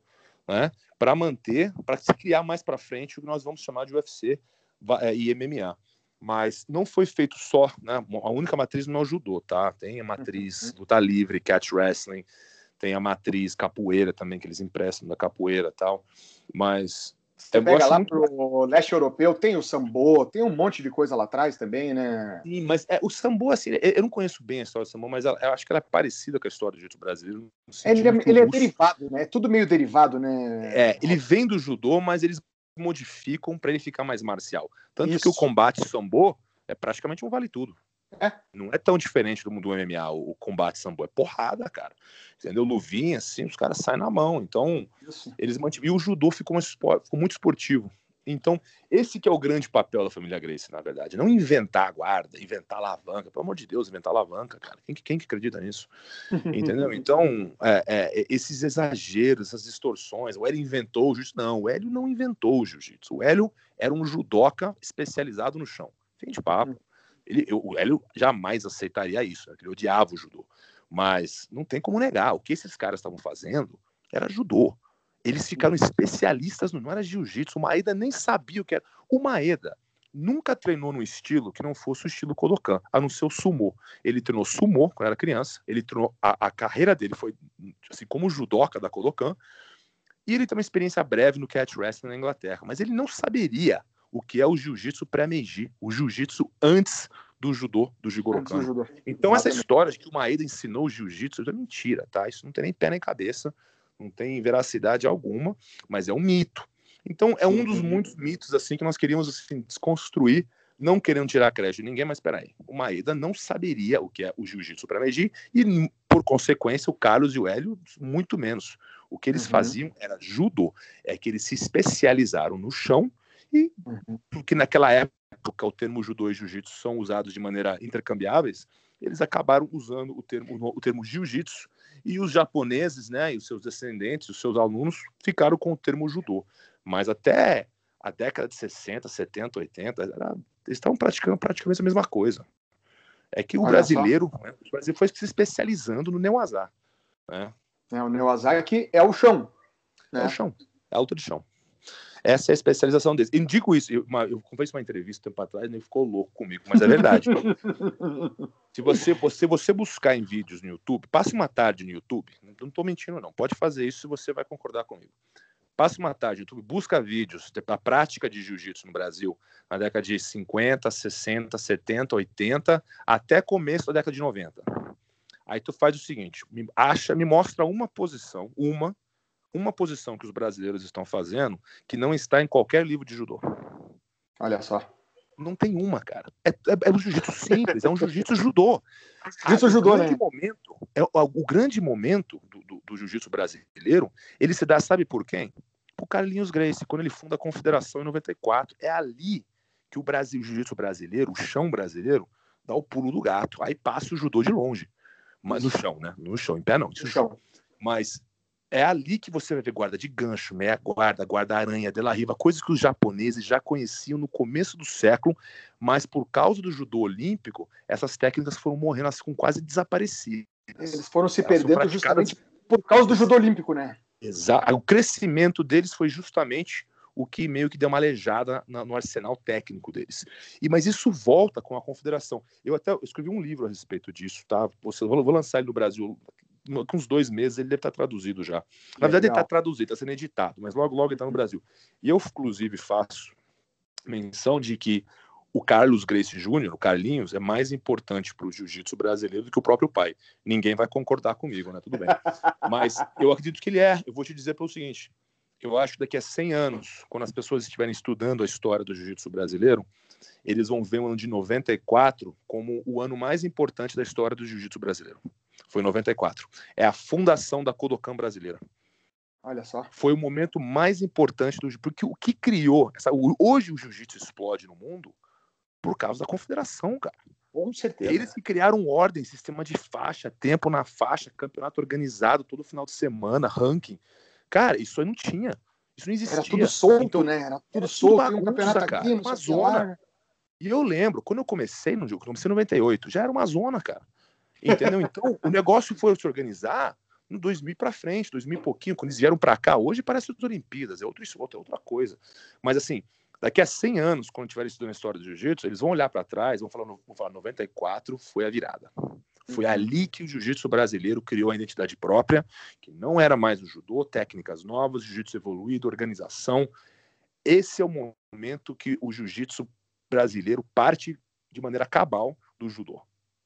né, para manter, para se criar mais para frente o que nós vamos chamar de UFC é, e MMA. Mas não foi feito só, né, a única matriz não é judô, tá? Tem a matriz uhum. luta livre, catch wrestling, tem a matriz capoeira também que eles emprestam da capoeira tal, mas você pega lá muito... pro leste europeu, tem o sambo, tem um monte de coisa lá atrás também, né? Sim, mas é, o sambo, assim, eu não conheço bem a história do sambo, mas eu acho que ela é parecida com a história do jiu-jitsu brasileiro. Ele, é, ele é derivado, né? É tudo meio derivado, né? É, ele vem do judô, mas eles modificam para ele ficar mais marcial. Tanto Isso. que o combate sambo é praticamente um vale tudo. É. Não é tão diferente do mundo do MMA, o, combate sambo. É porrada, cara. Entendeu? Luvinha, assim, os caras saem na mão. Então, Isso. eles mantiveram. E o judô ficou, ficou, muito esportivo. Então, esse que é o grande papel da família Grace, na verdade. Não inventar a guarda, inventar alavanca. Pelo amor de Deus, inventar alavanca, cara. Quem, quem que acredita nisso? Entendeu? Então, é, é, esses exageros, essas distorções. O Hélio inventou o jiu-jitsu. Não, o Hélio não inventou o jiu-jitsu. O Hélio era um judoca especializado no chão. Fim de papo. Hum. Ele, eu, o Hélio jamais aceitaria isso, né? ele odiava o judô. Mas não tem como negar, o que esses caras estavam fazendo era judô. Eles ficaram especialistas, no, não era jiu-jitsu, o Maeda nem sabia o que era. O Maeda nunca treinou num estilo que não fosse o estilo Kodokan, a não ser o sumo. Ele treinou sumo quando era criança, ele treinou, a, a carreira dele foi assim como judoca da Kodokan, e ele tem uma experiência breve no catch wrestling na Inglaterra, mas ele não saberia o que é o jiu-jitsu pré-meiji, o jiu-jitsu antes do judô, do Jigorokan. Então essa história de que o Maeda ensinou o jiu-jitsu é mentira, tá? Isso não tem nem pé nem cabeça, não tem veracidade alguma, mas é um mito. Então é um dos muitos mitos assim que nós queríamos assim, desconstruir, não querendo tirar crédito de ninguém, mas espera aí. O Maeda não saberia o que é o jiu-jitsu pré-meiji e por consequência o Carlos e o Hélio muito menos. O que eles uhum. faziam era judô, é que eles se especializaram no chão e uhum. porque naquela época o termo judô e jiu-jitsu são usados de maneira intercambiáveis, eles acabaram usando o termo, o termo jiu-jitsu e os japoneses, né, e os seus descendentes, os seus alunos ficaram com o termo judô. Mas até a década de 60, 70, 80, era, eles estavam praticando praticamente a mesma coisa. É que o Olha brasileiro, né, o Brasil foi se especializando no neoazar. Né? É, o neoazar que é o chão. Né? É o chão, é a luta de chão. Essa é a especialização deles. Eu digo isso, eu, uma, eu fiz uma entrevista um tempo atrás ele ficou louco comigo, mas é verdade. se você, você, você buscar em vídeos no YouTube, passe uma tarde no YouTube, não estou mentindo não, pode fazer isso se você vai concordar comigo. Passe uma tarde no YouTube, busca vídeos da prática de jiu-jitsu no Brasil na década de 50, 60, 70, 80, até começo da década de 90. Aí tu faz o seguinte, me acha, me mostra uma posição, uma uma posição que os brasileiros estão fazendo que não está em qualquer livro de judô. Olha só. Não tem uma, cara. É, é, é um jiu-jitsu simples, é um jiu-jitsu judô. Jiu-jitsu judô, né? Momento, é, o, grande momento do, do, do jiu-jitsu brasileiro, ele se dá, sabe por quem? Por Carlinhos Gracie, quando ele funda a Confederação em 94. É ali que o Brasil, o jiu-jitsu brasileiro, o chão brasileiro, dá o pulo do gato. Aí passa o judô de longe. Mas no chão, né? No chão, em pé não. No chão. Mas é ali que você vai ver guarda de gancho, meia guarda, guarda-aranha, de la riva, coisas que os japoneses já conheciam no começo do século, mas por causa do judô olímpico, essas técnicas foram morrendo, elas ficam quase desaparecidas. Eles foram se elas perdendo justamente por causa do judô olímpico, né? Exato. O crescimento deles foi justamente o que meio que deu uma aleijada no arsenal técnico deles. E mas isso volta com a confederação. Eu até escrevi um livro a respeito disso, tá? Vou, vou lançar ele no Brasil com uns dois meses ele deve estar traduzido já. Na verdade, ele está traduzido, está sendo editado, mas logo, logo ele está no Brasil. E eu, inclusive, faço menção de que o Carlos Grace Júnior, o Carlinhos, é mais importante para o jiu-jitsu brasileiro do que o próprio pai. Ninguém vai concordar comigo, né? Tudo bem. Mas eu acredito que ele é. Eu vou te dizer pelo seguinte: eu acho que daqui a 100 anos, quando as pessoas estiverem estudando a história do jiu-jitsu brasileiro, eles vão ver o ano de 94 como o ano mais importante da história do jiu-jitsu brasileiro. Foi em 94. É a fundação da Kodokan brasileira. Olha só. Foi o momento mais importante do porque o que criou, essa, hoje o jiu-jitsu explode no mundo por causa da confederação, cara. Com certeza. Eles que criaram ordem, sistema de faixa, tempo na faixa, campeonato organizado todo final de semana, ranking. Cara, isso aí não tinha. Isso não existia. Era tudo solto, então, né? Era tudo era solto, bagunça, um campeonato cara, aqui, uma zona. E eu lembro, quando eu comecei no jogo, comecei em 98, já era uma zona, cara. Entendeu? Então, o negócio foi se organizar no 2000 para frente, 2000 e pouquinho, quando eles vieram para cá. Hoje parece as Olimpíadas, é, outro, é outra coisa. Mas assim, daqui a 100 anos, quando tiver estudando a história do jiu-jitsu, eles vão olhar para trás, vão falar, vão falar 94 foi a virada. Foi uhum. ali que o jiu-jitsu brasileiro criou a identidade própria, que não era mais o judô, técnicas novas, jiu-jitsu evoluído, organização. Esse é o momento que o jiu-jitsu brasileiro parte de maneira cabal do judô.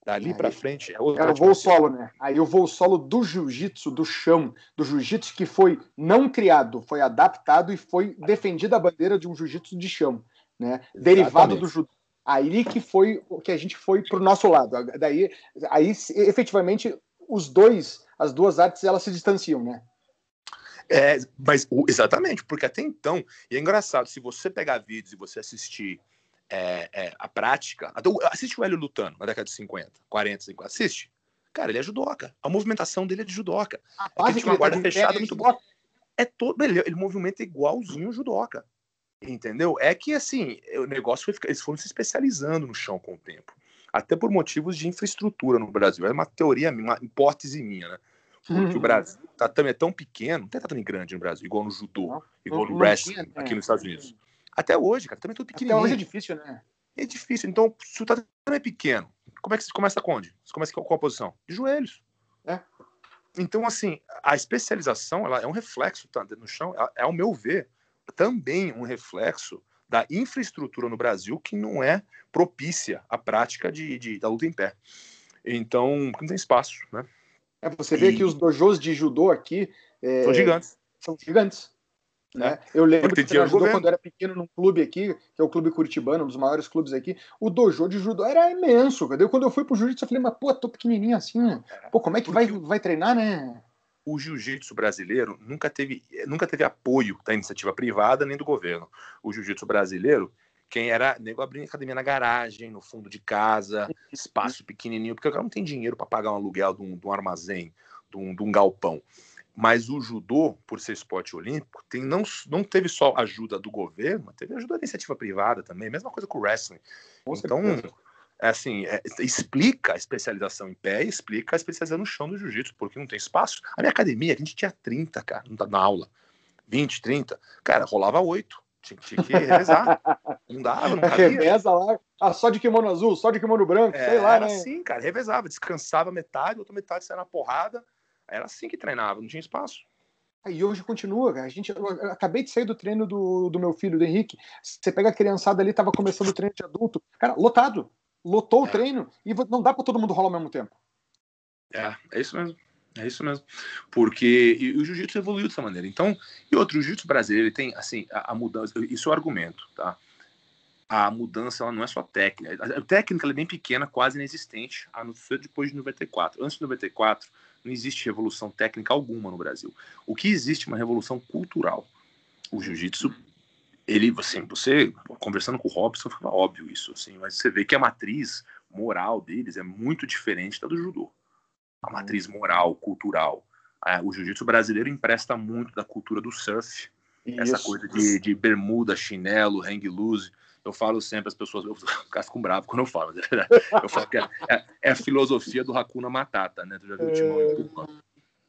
Dali para frente é outra. É o voo solo, né? Aí o voo solo do jiu-jitsu, do chão, do jiu-jitsu que foi não criado, foi adaptado e foi defendida a bandeira de um jiu-jitsu de chão, né? Exatamente. Derivado do judô. Aí que foi o que a gente foi pro nosso lado. Daí, aí efetivamente os dois, as duas artes, elas se distanciam, né? É, mas exatamente, porque até então, e é engraçado, se você pegar vídeos e você assistir é, é, a prática. Assiste o Hélio lutando na década de 50, 40, 50. Assiste. Cara, ele é judoca. A movimentação dele é de judoca. A é que uma guarda fechada é muito boa. É todo. Ele, ele movimenta igualzinho o judoca. Entendeu? É que assim, o negócio foi eles foram se especializando no chão com o tempo. Até por motivos de infraestrutura no Brasil. É uma teoria, uma hipótese minha, né? Porque uhum. o Brasil tá, também é tão pequeno, não tem tão grande no Brasil, igual no judô, igual no wrestling, aqui nos Estados Unidos. Até hoje, cara, também é tudo pequenininho. Até hoje é difícil, né? É difícil. Então, se o tatame é pequeno, como é que você começa com onde? Você começa com qual posição? De joelhos. É. Então, assim, a especialização ela é um reflexo tá, no chão, é, ao meu ver, também um reflexo da infraestrutura no Brasil que não é propícia à prática de, de da luta em pé. Então, não tem espaço, né? É, você vê que os dojos de judô aqui é, são gigantes. São gigantes. Né? É. Eu lembro que você ajudou quando era pequeno num clube aqui, que é o Clube Curitibano, um dos maiores clubes aqui. O dojo de judô era imenso. Quando eu fui pro jiu-jitsu, eu falei, mas pô, tô pequenininho assim, né? Pô, como é que vai, vai treinar, né? O jiu-jitsu brasileiro nunca teve, nunca teve apoio da iniciativa privada nem do governo. O jiu-jitsu brasileiro, quem era nego abrindo academia na garagem, no fundo de casa, espaço pequenininho, porque o cara não tem dinheiro para pagar um aluguel de um, de um armazém, de um, de um galpão. Mas o judô, por ser esporte olímpico, tem, não, não teve só ajuda do governo, teve ajuda da iniciativa privada também, mesma coisa com o wrestling. Com então, é assim, é, explica a especialização em pé e explica a especialização no chão do jiu-jitsu, porque não tem espaço. A minha academia, a gente tinha 30, cara, na aula. 20, 30. Cara, rolava 8. Tinha, tinha que revezar. não dava, não cabia. Reveza lá. Ah, só de kimono azul, só de kimono branco, é, sei lá, era né? assim, cara, revezava. Descansava metade, outra metade saia na porrada era assim que treinava, não tinha espaço. E hoje continua, cara. A gente, acabei de sair do treino do, do meu filho, do Henrique. Você pega a criançada ali, tava começando o treino de adulto. Cara, lotado. Lotou é. o treino e não dá para todo mundo rolar ao mesmo tempo. É, é isso mesmo. É isso mesmo. Porque e, o jiu-jitsu evoluiu dessa maneira. Então, e outro, o jiu-jitsu brasileiro, ele tem, assim, a, a, mudança, isso é o argumento, tá? A mudança, ela não é só técnica. A, a técnica, é bem pequena, quase inexistente, a não ser depois de 94. Antes de 94, não existe revolução técnica alguma no Brasil. O que existe é uma revolução cultural. O jiu-jitsu, ele, assim, você conversando com o Robson, fica óbvio isso, assim, mas você vê que a matriz moral deles é muito diferente da do judô. A matriz moral, cultural, é, o jiu-jitsu brasileiro empresta muito da cultura do surf, Isso. essa coisa de, de bermuda, chinelo, hang loose. Eu falo sempre, as pessoas ficam bravo quando eu falo, eu falo que é, é, é, a filosofia do Hakuna Matata, né? Tu já viu o Timão e o Pumba?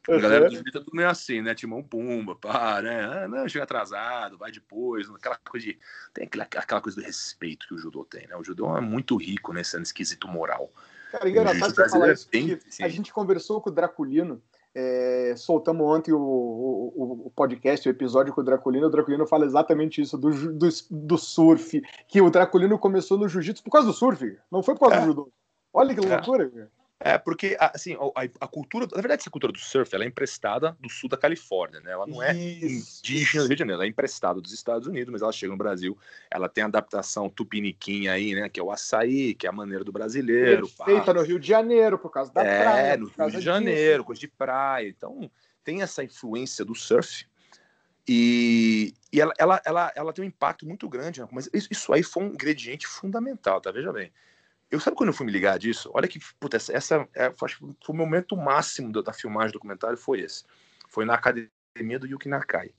A galera do jiu-jitsu é tudo meio assim, né? Timão Pumba, pá, né? Ah, não, chega atrasado, vai depois, aquela coisa de... Tem aquela, aquela coisa do respeito que o judô tem, né? O judô é muito rico nesse esquisito moral. Cara, engraçado você falar isso, porque a gente conversou com o Draculino, é, soltamos ontem o, o, o, podcast, o episódio com o Draculino. O Draculino fala exatamente isso, do, do, do surf, que o Draculino começou no jiu-jitsu por causa do surf, não foi por causa é. do judô. Olha que é. loucura, é. É, porque, assim, a, a, cultura, na verdade, essa cultura do surf, ela é emprestada do sul da Califórnia, né? Ela não é Isso. indígena do Rio de Janeiro, ela é emprestada dos Estados Unidos, mas ela chega no Brasil, ela tem a adaptação tupiniquinha aí, né? Que é o açaí, que é a maneira do brasileiro. Feita no Rio de Janeiro, por causa da é, praia. É, no Rio de Janeiro, coisa de praia. Então, tem essa influência do surf, e, e ela, ela, ela, ela, tem um impacto muito grande, né? mas isso, isso aí foi um ingrediente fundamental, tá? Veja bem. Eu sabe quando eu fui me ligar disso? Olha que, puta, essa, essa é, foi, o momento máximo da, da filmagem do documentário, foi esse. Foi na academia do Yuki Nakai.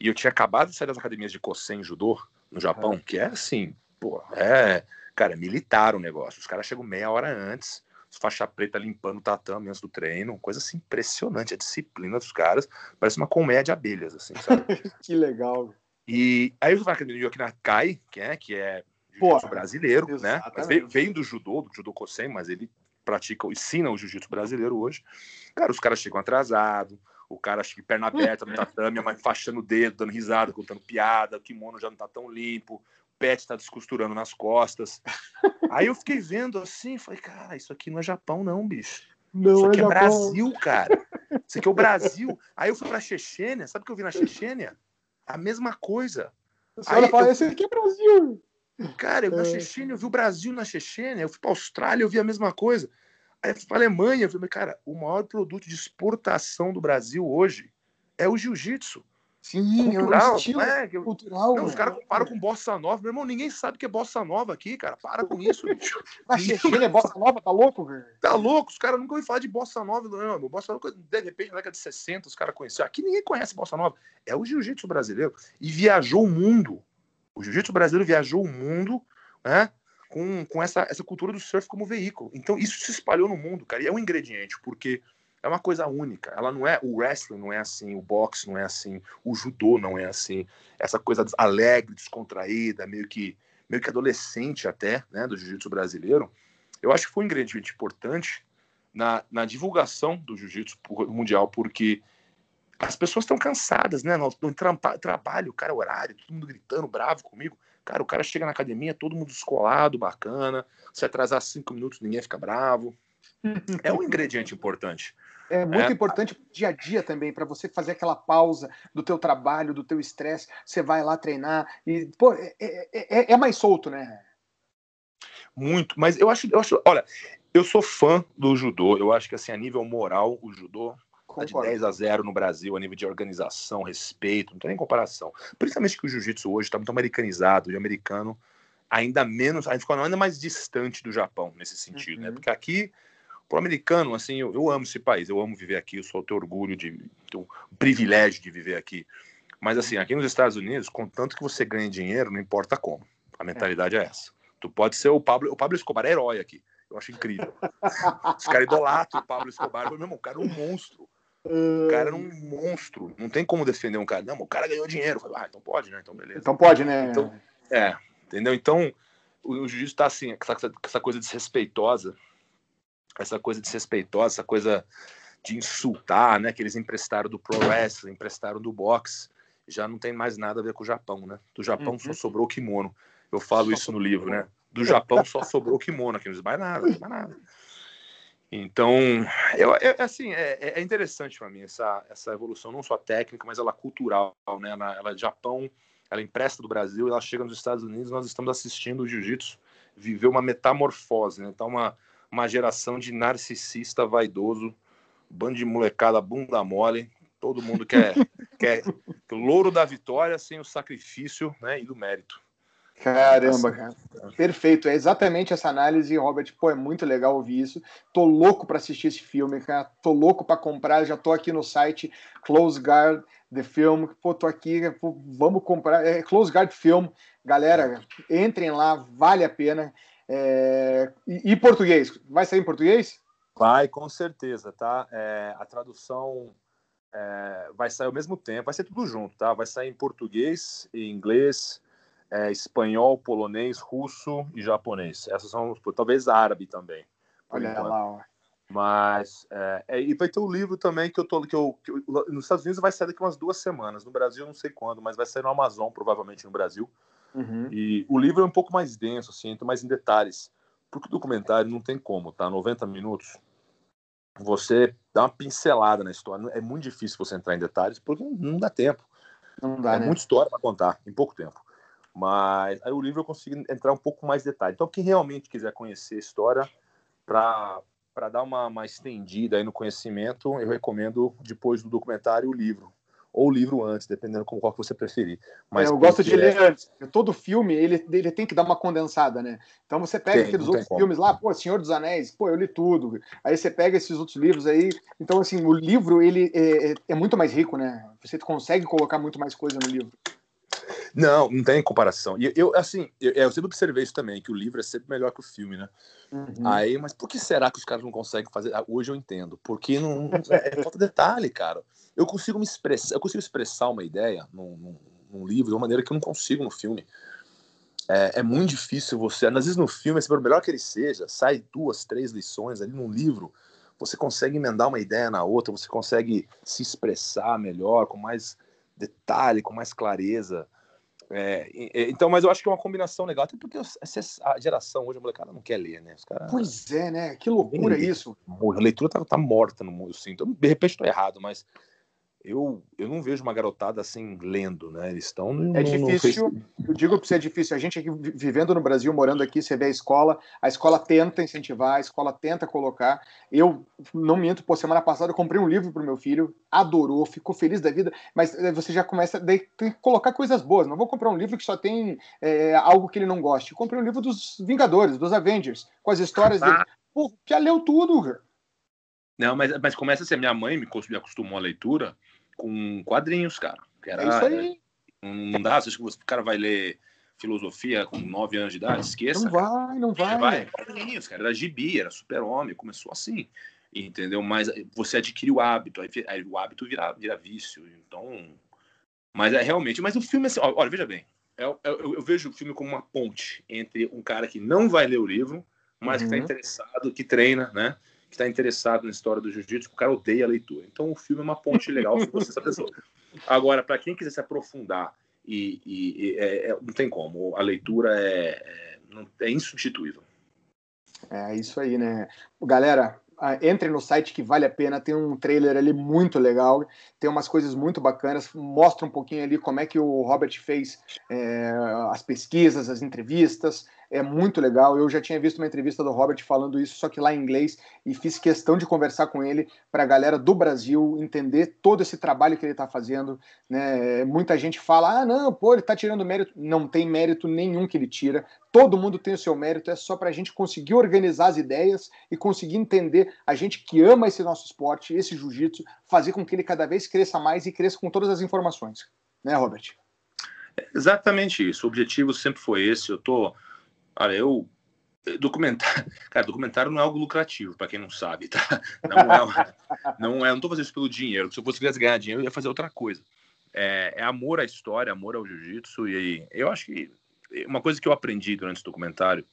E eu tinha acabado de sair das academias de Kosen Judô, no Japão, que é assim, pô, é, cara, é militar o negócio. Os caras chegam meia hora antes, faixa preta limpando o tatame antes do treino, coisa assim impressionante, a disciplina dos caras, parece uma colmeia de abelhas, assim, sabe? que legal. E aí eu fui na academia do Yuki Nakai, que é, que é jiu-jitsu brasileiro, exatamente. né? Mas veio, veio, do judô, do judô Kosen, mas ele pratica, ensina o jiu-jitsu brasileiro hoje. Cara, os caras chegam atrasados, o cara acha que perna aberta no tatame, a mãe faixando o dedo, dando risada, contando piada, o kimono já não tá tão limpo, o pet tá descosturando nas costas. Aí eu fiquei vendo assim, falei, cara, isso aqui não é Japão não, bicho. Não isso aqui é, é Brasil, cara. Isso aqui é o Brasil. Aí eu fui pra Chechênia, sabe o que eu vi na Chechênia? A mesma coisa. Você Aí, fala, eu... esse aqui é Brasil. Cara, eu na é. Chechênia, eu vi o Brasil na Chechênia, eu fui para a Austrália, eu vi a mesma coisa. Aí eu fui para a Alemanha, eu falei, cara, o maior produto de exportação do Brasil hoje é o jiu-jitsu. Sim, cultural, é um estilo é, cultural. Não, os caras comparam com bossa nova. Meu irmão, ninguém sabe que é bossa nova aqui, cara. Para com isso, bicho. Na Chechênia é bossa nova, tá louco, velho? Tá louco, os caras nunca ouviram falar de bossa nova. Não, bossa nova, de repente, na década de 60, os caras conheceram. Aqui ninguém conhece bossa nova. É o jiu-jitsu brasileiro. E viajou o mundo. O jiu-jitsu brasileiro viajou o mundo, né? Com, com essa, essa cultura do surf como veículo. Então, isso se espalhou no mundo, cara. E é um ingrediente, porque é uma coisa única. Ela não é. O wrestling não é assim, o boxe não é assim, o judô não é assim. Essa coisa alegre, descontraída, meio que, meio que adolescente até, né? Do jiu-jitsu brasileiro. Eu acho que foi um ingrediente importante na, na divulgação do jiu-jitsu mundial, porque as pessoas estão cansadas, né? No, no tra trabalho, cara, horário, todo mundo gritando, bravo comigo. Cara, o cara chega na academia, todo mundo descolado, bacana. Se atrasar cinco minutos, ninguém fica bravo. É um ingrediente importante. É muito é. importante dia a dia também, para você fazer aquela pausa do teu trabalho, do teu estresse. Você vai lá treinar e, pô, é, é, é, é mais solto, né? Muito, mas eu acho, eu acho, olha, eu sou fã do judô. Eu acho que assim, a nível moral, o judô Tá de 10 a 0 no Brasil a nível de organização, respeito, não tem nem comparação. Principalmente que o jiu-jitsu hoje está muito americanizado, e americano ainda menos, ainda ficou ainda mais distante do Japão nesse sentido, né? uhum. né? Porque aqui, pro americano, assim, eu, eu, amo esse país, eu amo viver aqui, eu sou tenho orgulho de, tenho o privilégio de viver aqui. Mas assim, aqui nos Estados Unidos, contanto que você ganhe dinheiro, não importa como. A mentalidade é, é essa. Tu pode ser o Pablo, o Pablo Escobar é herói aqui. Eu acho incrível. Os caras idolatram o Pablo Escobar. Meu irmão, o cara é um monstro. O cara era um monstro. Não tem como defender um cara. Não, o cara ganhou dinheiro. Falei, ah, então pode, né? Então beleza. Então pode, né? Então, é, entendeu? Então, o, o jiu-jitsu tá assim, essa, essa coisa desrespeitosa, essa coisa desrespeitosa, essa coisa de insultar, né? Que eles emprestaram do pro wrestling, emprestaram do boxe. Já não tem mais nada a ver com o Japão, né? Do Japão uhum. só sobrou o kimono. Eu falo só isso no livro, né? Do Japão só sobrou o kimono, aqui não mais nada, mais nada. Então, eu, eu assim, é, é interessante para mim essa, essa evolução, não só técnica, mas ela cultural, né? Ela, ela é Japão, ela é empresta do Brasil, ela chega nos Estados Unidos, nós estamos assistindo o jiu-jitsu viver uma metamorfose, né? Então, uma, uma geração de narcisista vaidoso, bando de molecada bunda mole, todo mundo quer, quer o louro da vitória sem o sacrifício né, e do mérito. Caramba, cara. Perfeito. É exatamente essa análise, Robert. Pô, é muito legal ouvir isso. Tô louco para assistir esse filme, cara. Tô louco para comprar. Já tô aqui no site Close Guard The Film. Pô, tô aqui. Pô, vamos comprar. É Close Guard Film. Galera, entrem lá, vale a pena. É... E, e, português? Vai sair em português? Vai, com certeza, tá? É, a tradução é, vai sair ao mesmo tempo, vai ser tudo junto, tá? Vai sair em português, em inglês, é, espanhol, polonês, russo e japonês. Essas são, talvez árabe também. Olha enquanto. lá, ó. Mas é, é, e vai ter o um livro também que eu tô que eu, que eu, nos Estados Unidos vai sair daqui umas duas semanas. No Brasil não sei quando, mas vai sair no Amazon provavelmente no Brasil. Uhum. E o livro é um pouco mais denso, assim, entra mais em detalhes. Porque o documentário não tem como, tá? 90 minutos. Você dá uma pincelada na história. É muito difícil você entrar em detalhes porque não dá tempo. Não dá, é né? muita história para contar em pouco tempo. Mas aí o livro eu consigo entrar um pouco mais detalhe. Então, quem realmente quiser conhecer a história para dar uma, uma estendida aí no conhecimento, eu recomendo depois do documentário o livro ou o livro antes, dependendo como qual que você preferir. Mas é, eu gosto de é... ler antes. Todo filme ele, ele tem que dar uma condensada, né? Então você pega tem, aqueles outros filmes lá, pô, Senhor dos Anéis, pô, eu li tudo. Aí você pega esses outros livros aí. Então assim, o livro ele é, é, é muito mais rico, né? Você consegue colocar muito mais coisa no livro. Não, não tem comparação. E eu, assim, eu, eu, sempre observei isso também, que o livro é sempre melhor que o filme, né? Uhum. Aí, mas por que será que os caras não conseguem fazer? Ah, hoje eu entendo. Porque não, é, é falta detalhe, cara. Eu consigo me expressar, eu consigo expressar uma ideia num, num, num livro de uma maneira que eu não consigo no filme. É, é, muito difícil você. Às vezes no filme, por melhor que ele seja, sai duas, três lições ali num livro. Você consegue emendar uma ideia na outra, você consegue se expressar melhor, com mais detalhe, com mais clareza. É, então, mas eu acho que é uma combinação legal, até porque a geração hoje, a molecada não quer ler, né? Os cara, pois é, né? Que loucura isso. A leitura tá, tá morta no mundo, assim. Então, de repente estou errado, mas eu, eu não vejo uma garotada assim lendo, né? Eles estão no, É difícil, no... eu digo para você é difícil. A gente aqui vivendo no Brasil, morando aqui, você vê a escola, a escola tenta incentivar, a escola tenta colocar. Eu não minto, pô, semana passada eu comprei um livro para o meu filho, adorou, ficou feliz da vida, mas eh, você já começa a tem que colocar coisas boas. Não vou comprar um livro que só tem é, algo que ele não goste. Eu comprei um livro dos Vingadores, dos Avengers, com as histórias ah. dele. Pô, já leu tudo, cara. Não, mas, mas começa a ser. Minha mãe me acostumou à leitura com quadrinhos, cara. Que era, é isso aí. Não dá, se o cara vai ler filosofia com 9 anos de idade, esqueça. Não cara. vai, não vai. vai. Quadrinhos, cara. Era gibi, era super-homem, começou assim. Entendeu? Mas você adquire o hábito, aí, aí o hábito vira, vira vício. Então. Mas é realmente. Mas o filme, assim, olha, veja bem. Eu, é, eu, eu, vejo o filme como uma ponte entre um cara que não vai ler o livro, mas uhum. que está interessado, que treina, né? Que está interessado na história do jiu-jitsu, o cara odeia a leitura. Então o filme é uma ponte legal se você essa pessoa. Agora, para quem quiser se aprofundar e, e, e é, é, não tem como, a leitura é, é, é insubstituível. É isso aí, né? Galera, entre no site que vale a pena, tem um trailer ali muito legal, tem umas coisas muito bacanas, mostra um pouquinho ali como é que o Robert fez é, as pesquisas, as entrevistas, é muito legal. Eu já tinha visto uma entrevista do Robert falando isso, só que lá em inglês, e fiz questão de conversar com ele para a galera do Brasil entender todo esse trabalho que ele está fazendo. Né? Muita gente fala: ah, não, pô, ele está tirando mérito. Não tem mérito nenhum que ele tira. Todo mundo tem o seu mérito, é só para a gente conseguir organizar as ideias e conseguir entender a gente que ama esse nosso esporte, esse jiu-jitsu, fazer com que ele cada vez cresça mais e cresça com todas as informações. Né, Robert? exatamente isso. O objetivo sempre foi esse. Eu tô Olha, eu. Documentário, cara, documentário não é algo lucrativo, para quem não sabe, tá? Não é, não é, não tô fazendo isso pelo dinheiro. Se eu fosse ganhar dinheiro, eu ia fazer outra coisa. É, é amor à história, amor ao jiu-jitsu, e eu acho que uma coisa que eu aprendi durante esse documentário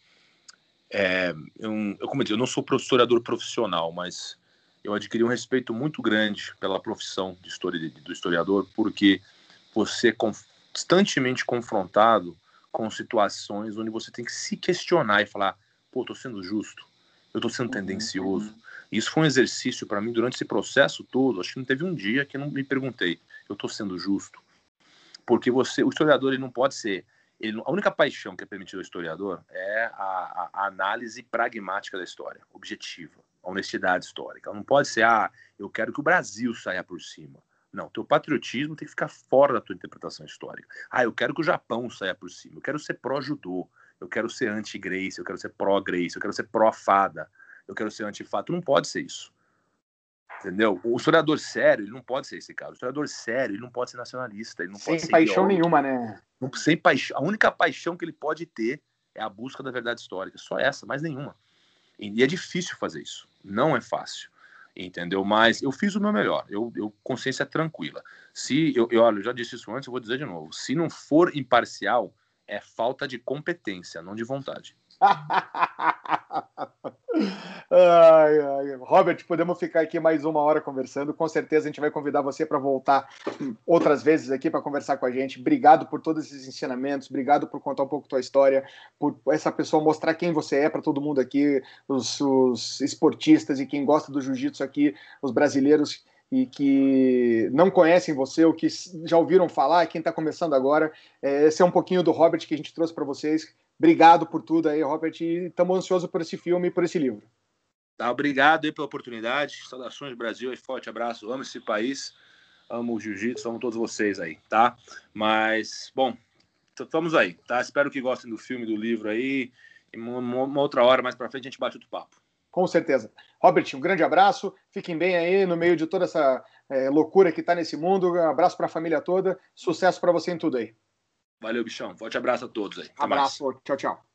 é, eu, eu, como eu, disse, eu não sou historiador profissional, mas eu adquiri um respeito muito grande pela profissão de história, do historiador, porque você constantemente confrontado com situações onde você tem que se questionar e falar: pô, tô sendo justo, eu tô sendo uhum, tendencioso. Uhum. Isso foi um exercício para mim durante esse processo todo. Acho que não teve um dia que eu não me perguntei: eu tô sendo justo? Porque você, o historiador, ele não pode ser. Ele, a única paixão que é permitida ao historiador é a, a, a análise pragmática da história, objetiva, a honestidade histórica. Não pode ser, ah, eu quero que o Brasil saia por cima. Não, teu patriotismo tem que ficar fora da tua interpretação histórica. Ah, eu quero que o Japão saia por cima. Eu quero ser pró-judô. Eu quero ser anti-Grace. Eu quero ser pró-Grace. Eu quero ser pró-fada. Eu quero ser anti-fada. Tu não pode ser isso. Entendeu? O historiador sério, ele não pode ser esse cara. O historiador sério, ele não pode ser nacionalista. Ele não sem pode paixão nenhuma, né? Sem paixão. A única paixão que ele pode ter é a busca da verdade histórica. Só essa, mais nenhuma. E é difícil fazer isso. Não é fácil. Entendeu? Mas eu fiz o meu melhor. Eu, eu consciência tranquila. Se eu, eu, olha, eu já disse isso antes, eu vou dizer de novo. Se não for imparcial, é falta de competência, não de vontade. ai, ai. Robert, podemos ficar aqui mais uma hora conversando. Com certeza a gente vai convidar você para voltar outras vezes aqui para conversar com a gente. Obrigado por todos esses ensinamentos, obrigado por contar um pouco tua história, por essa pessoa mostrar quem você é para todo mundo aqui, os, os esportistas e quem gosta do jiu-jitsu aqui, os brasileiros e que não conhecem você ou que já ouviram falar, quem está começando agora. É, esse é um pouquinho do Robert que a gente trouxe para vocês. Obrigado por tudo aí, Robert, e estamos ansiosos por esse filme e por esse livro. Tá, obrigado aí pela oportunidade. Saudações, Brasil, e forte abraço. Amo esse país, amo o jiu-jitsu, amo todos vocês aí, tá? Mas, bom, estamos aí, tá? Espero que gostem do filme, do livro aí. E uma, outra hora mais para frente a gente bate outro papo. Com certeza. Robert, um grande abraço. Fiquem bem aí no meio de toda essa é, loucura que está nesse mundo. Um abraço para a família toda. Sucesso para você em tudo aí. Valeu, bichão. Forte abraço a todos aí. Até abraço. Mais. Tchau, tchau.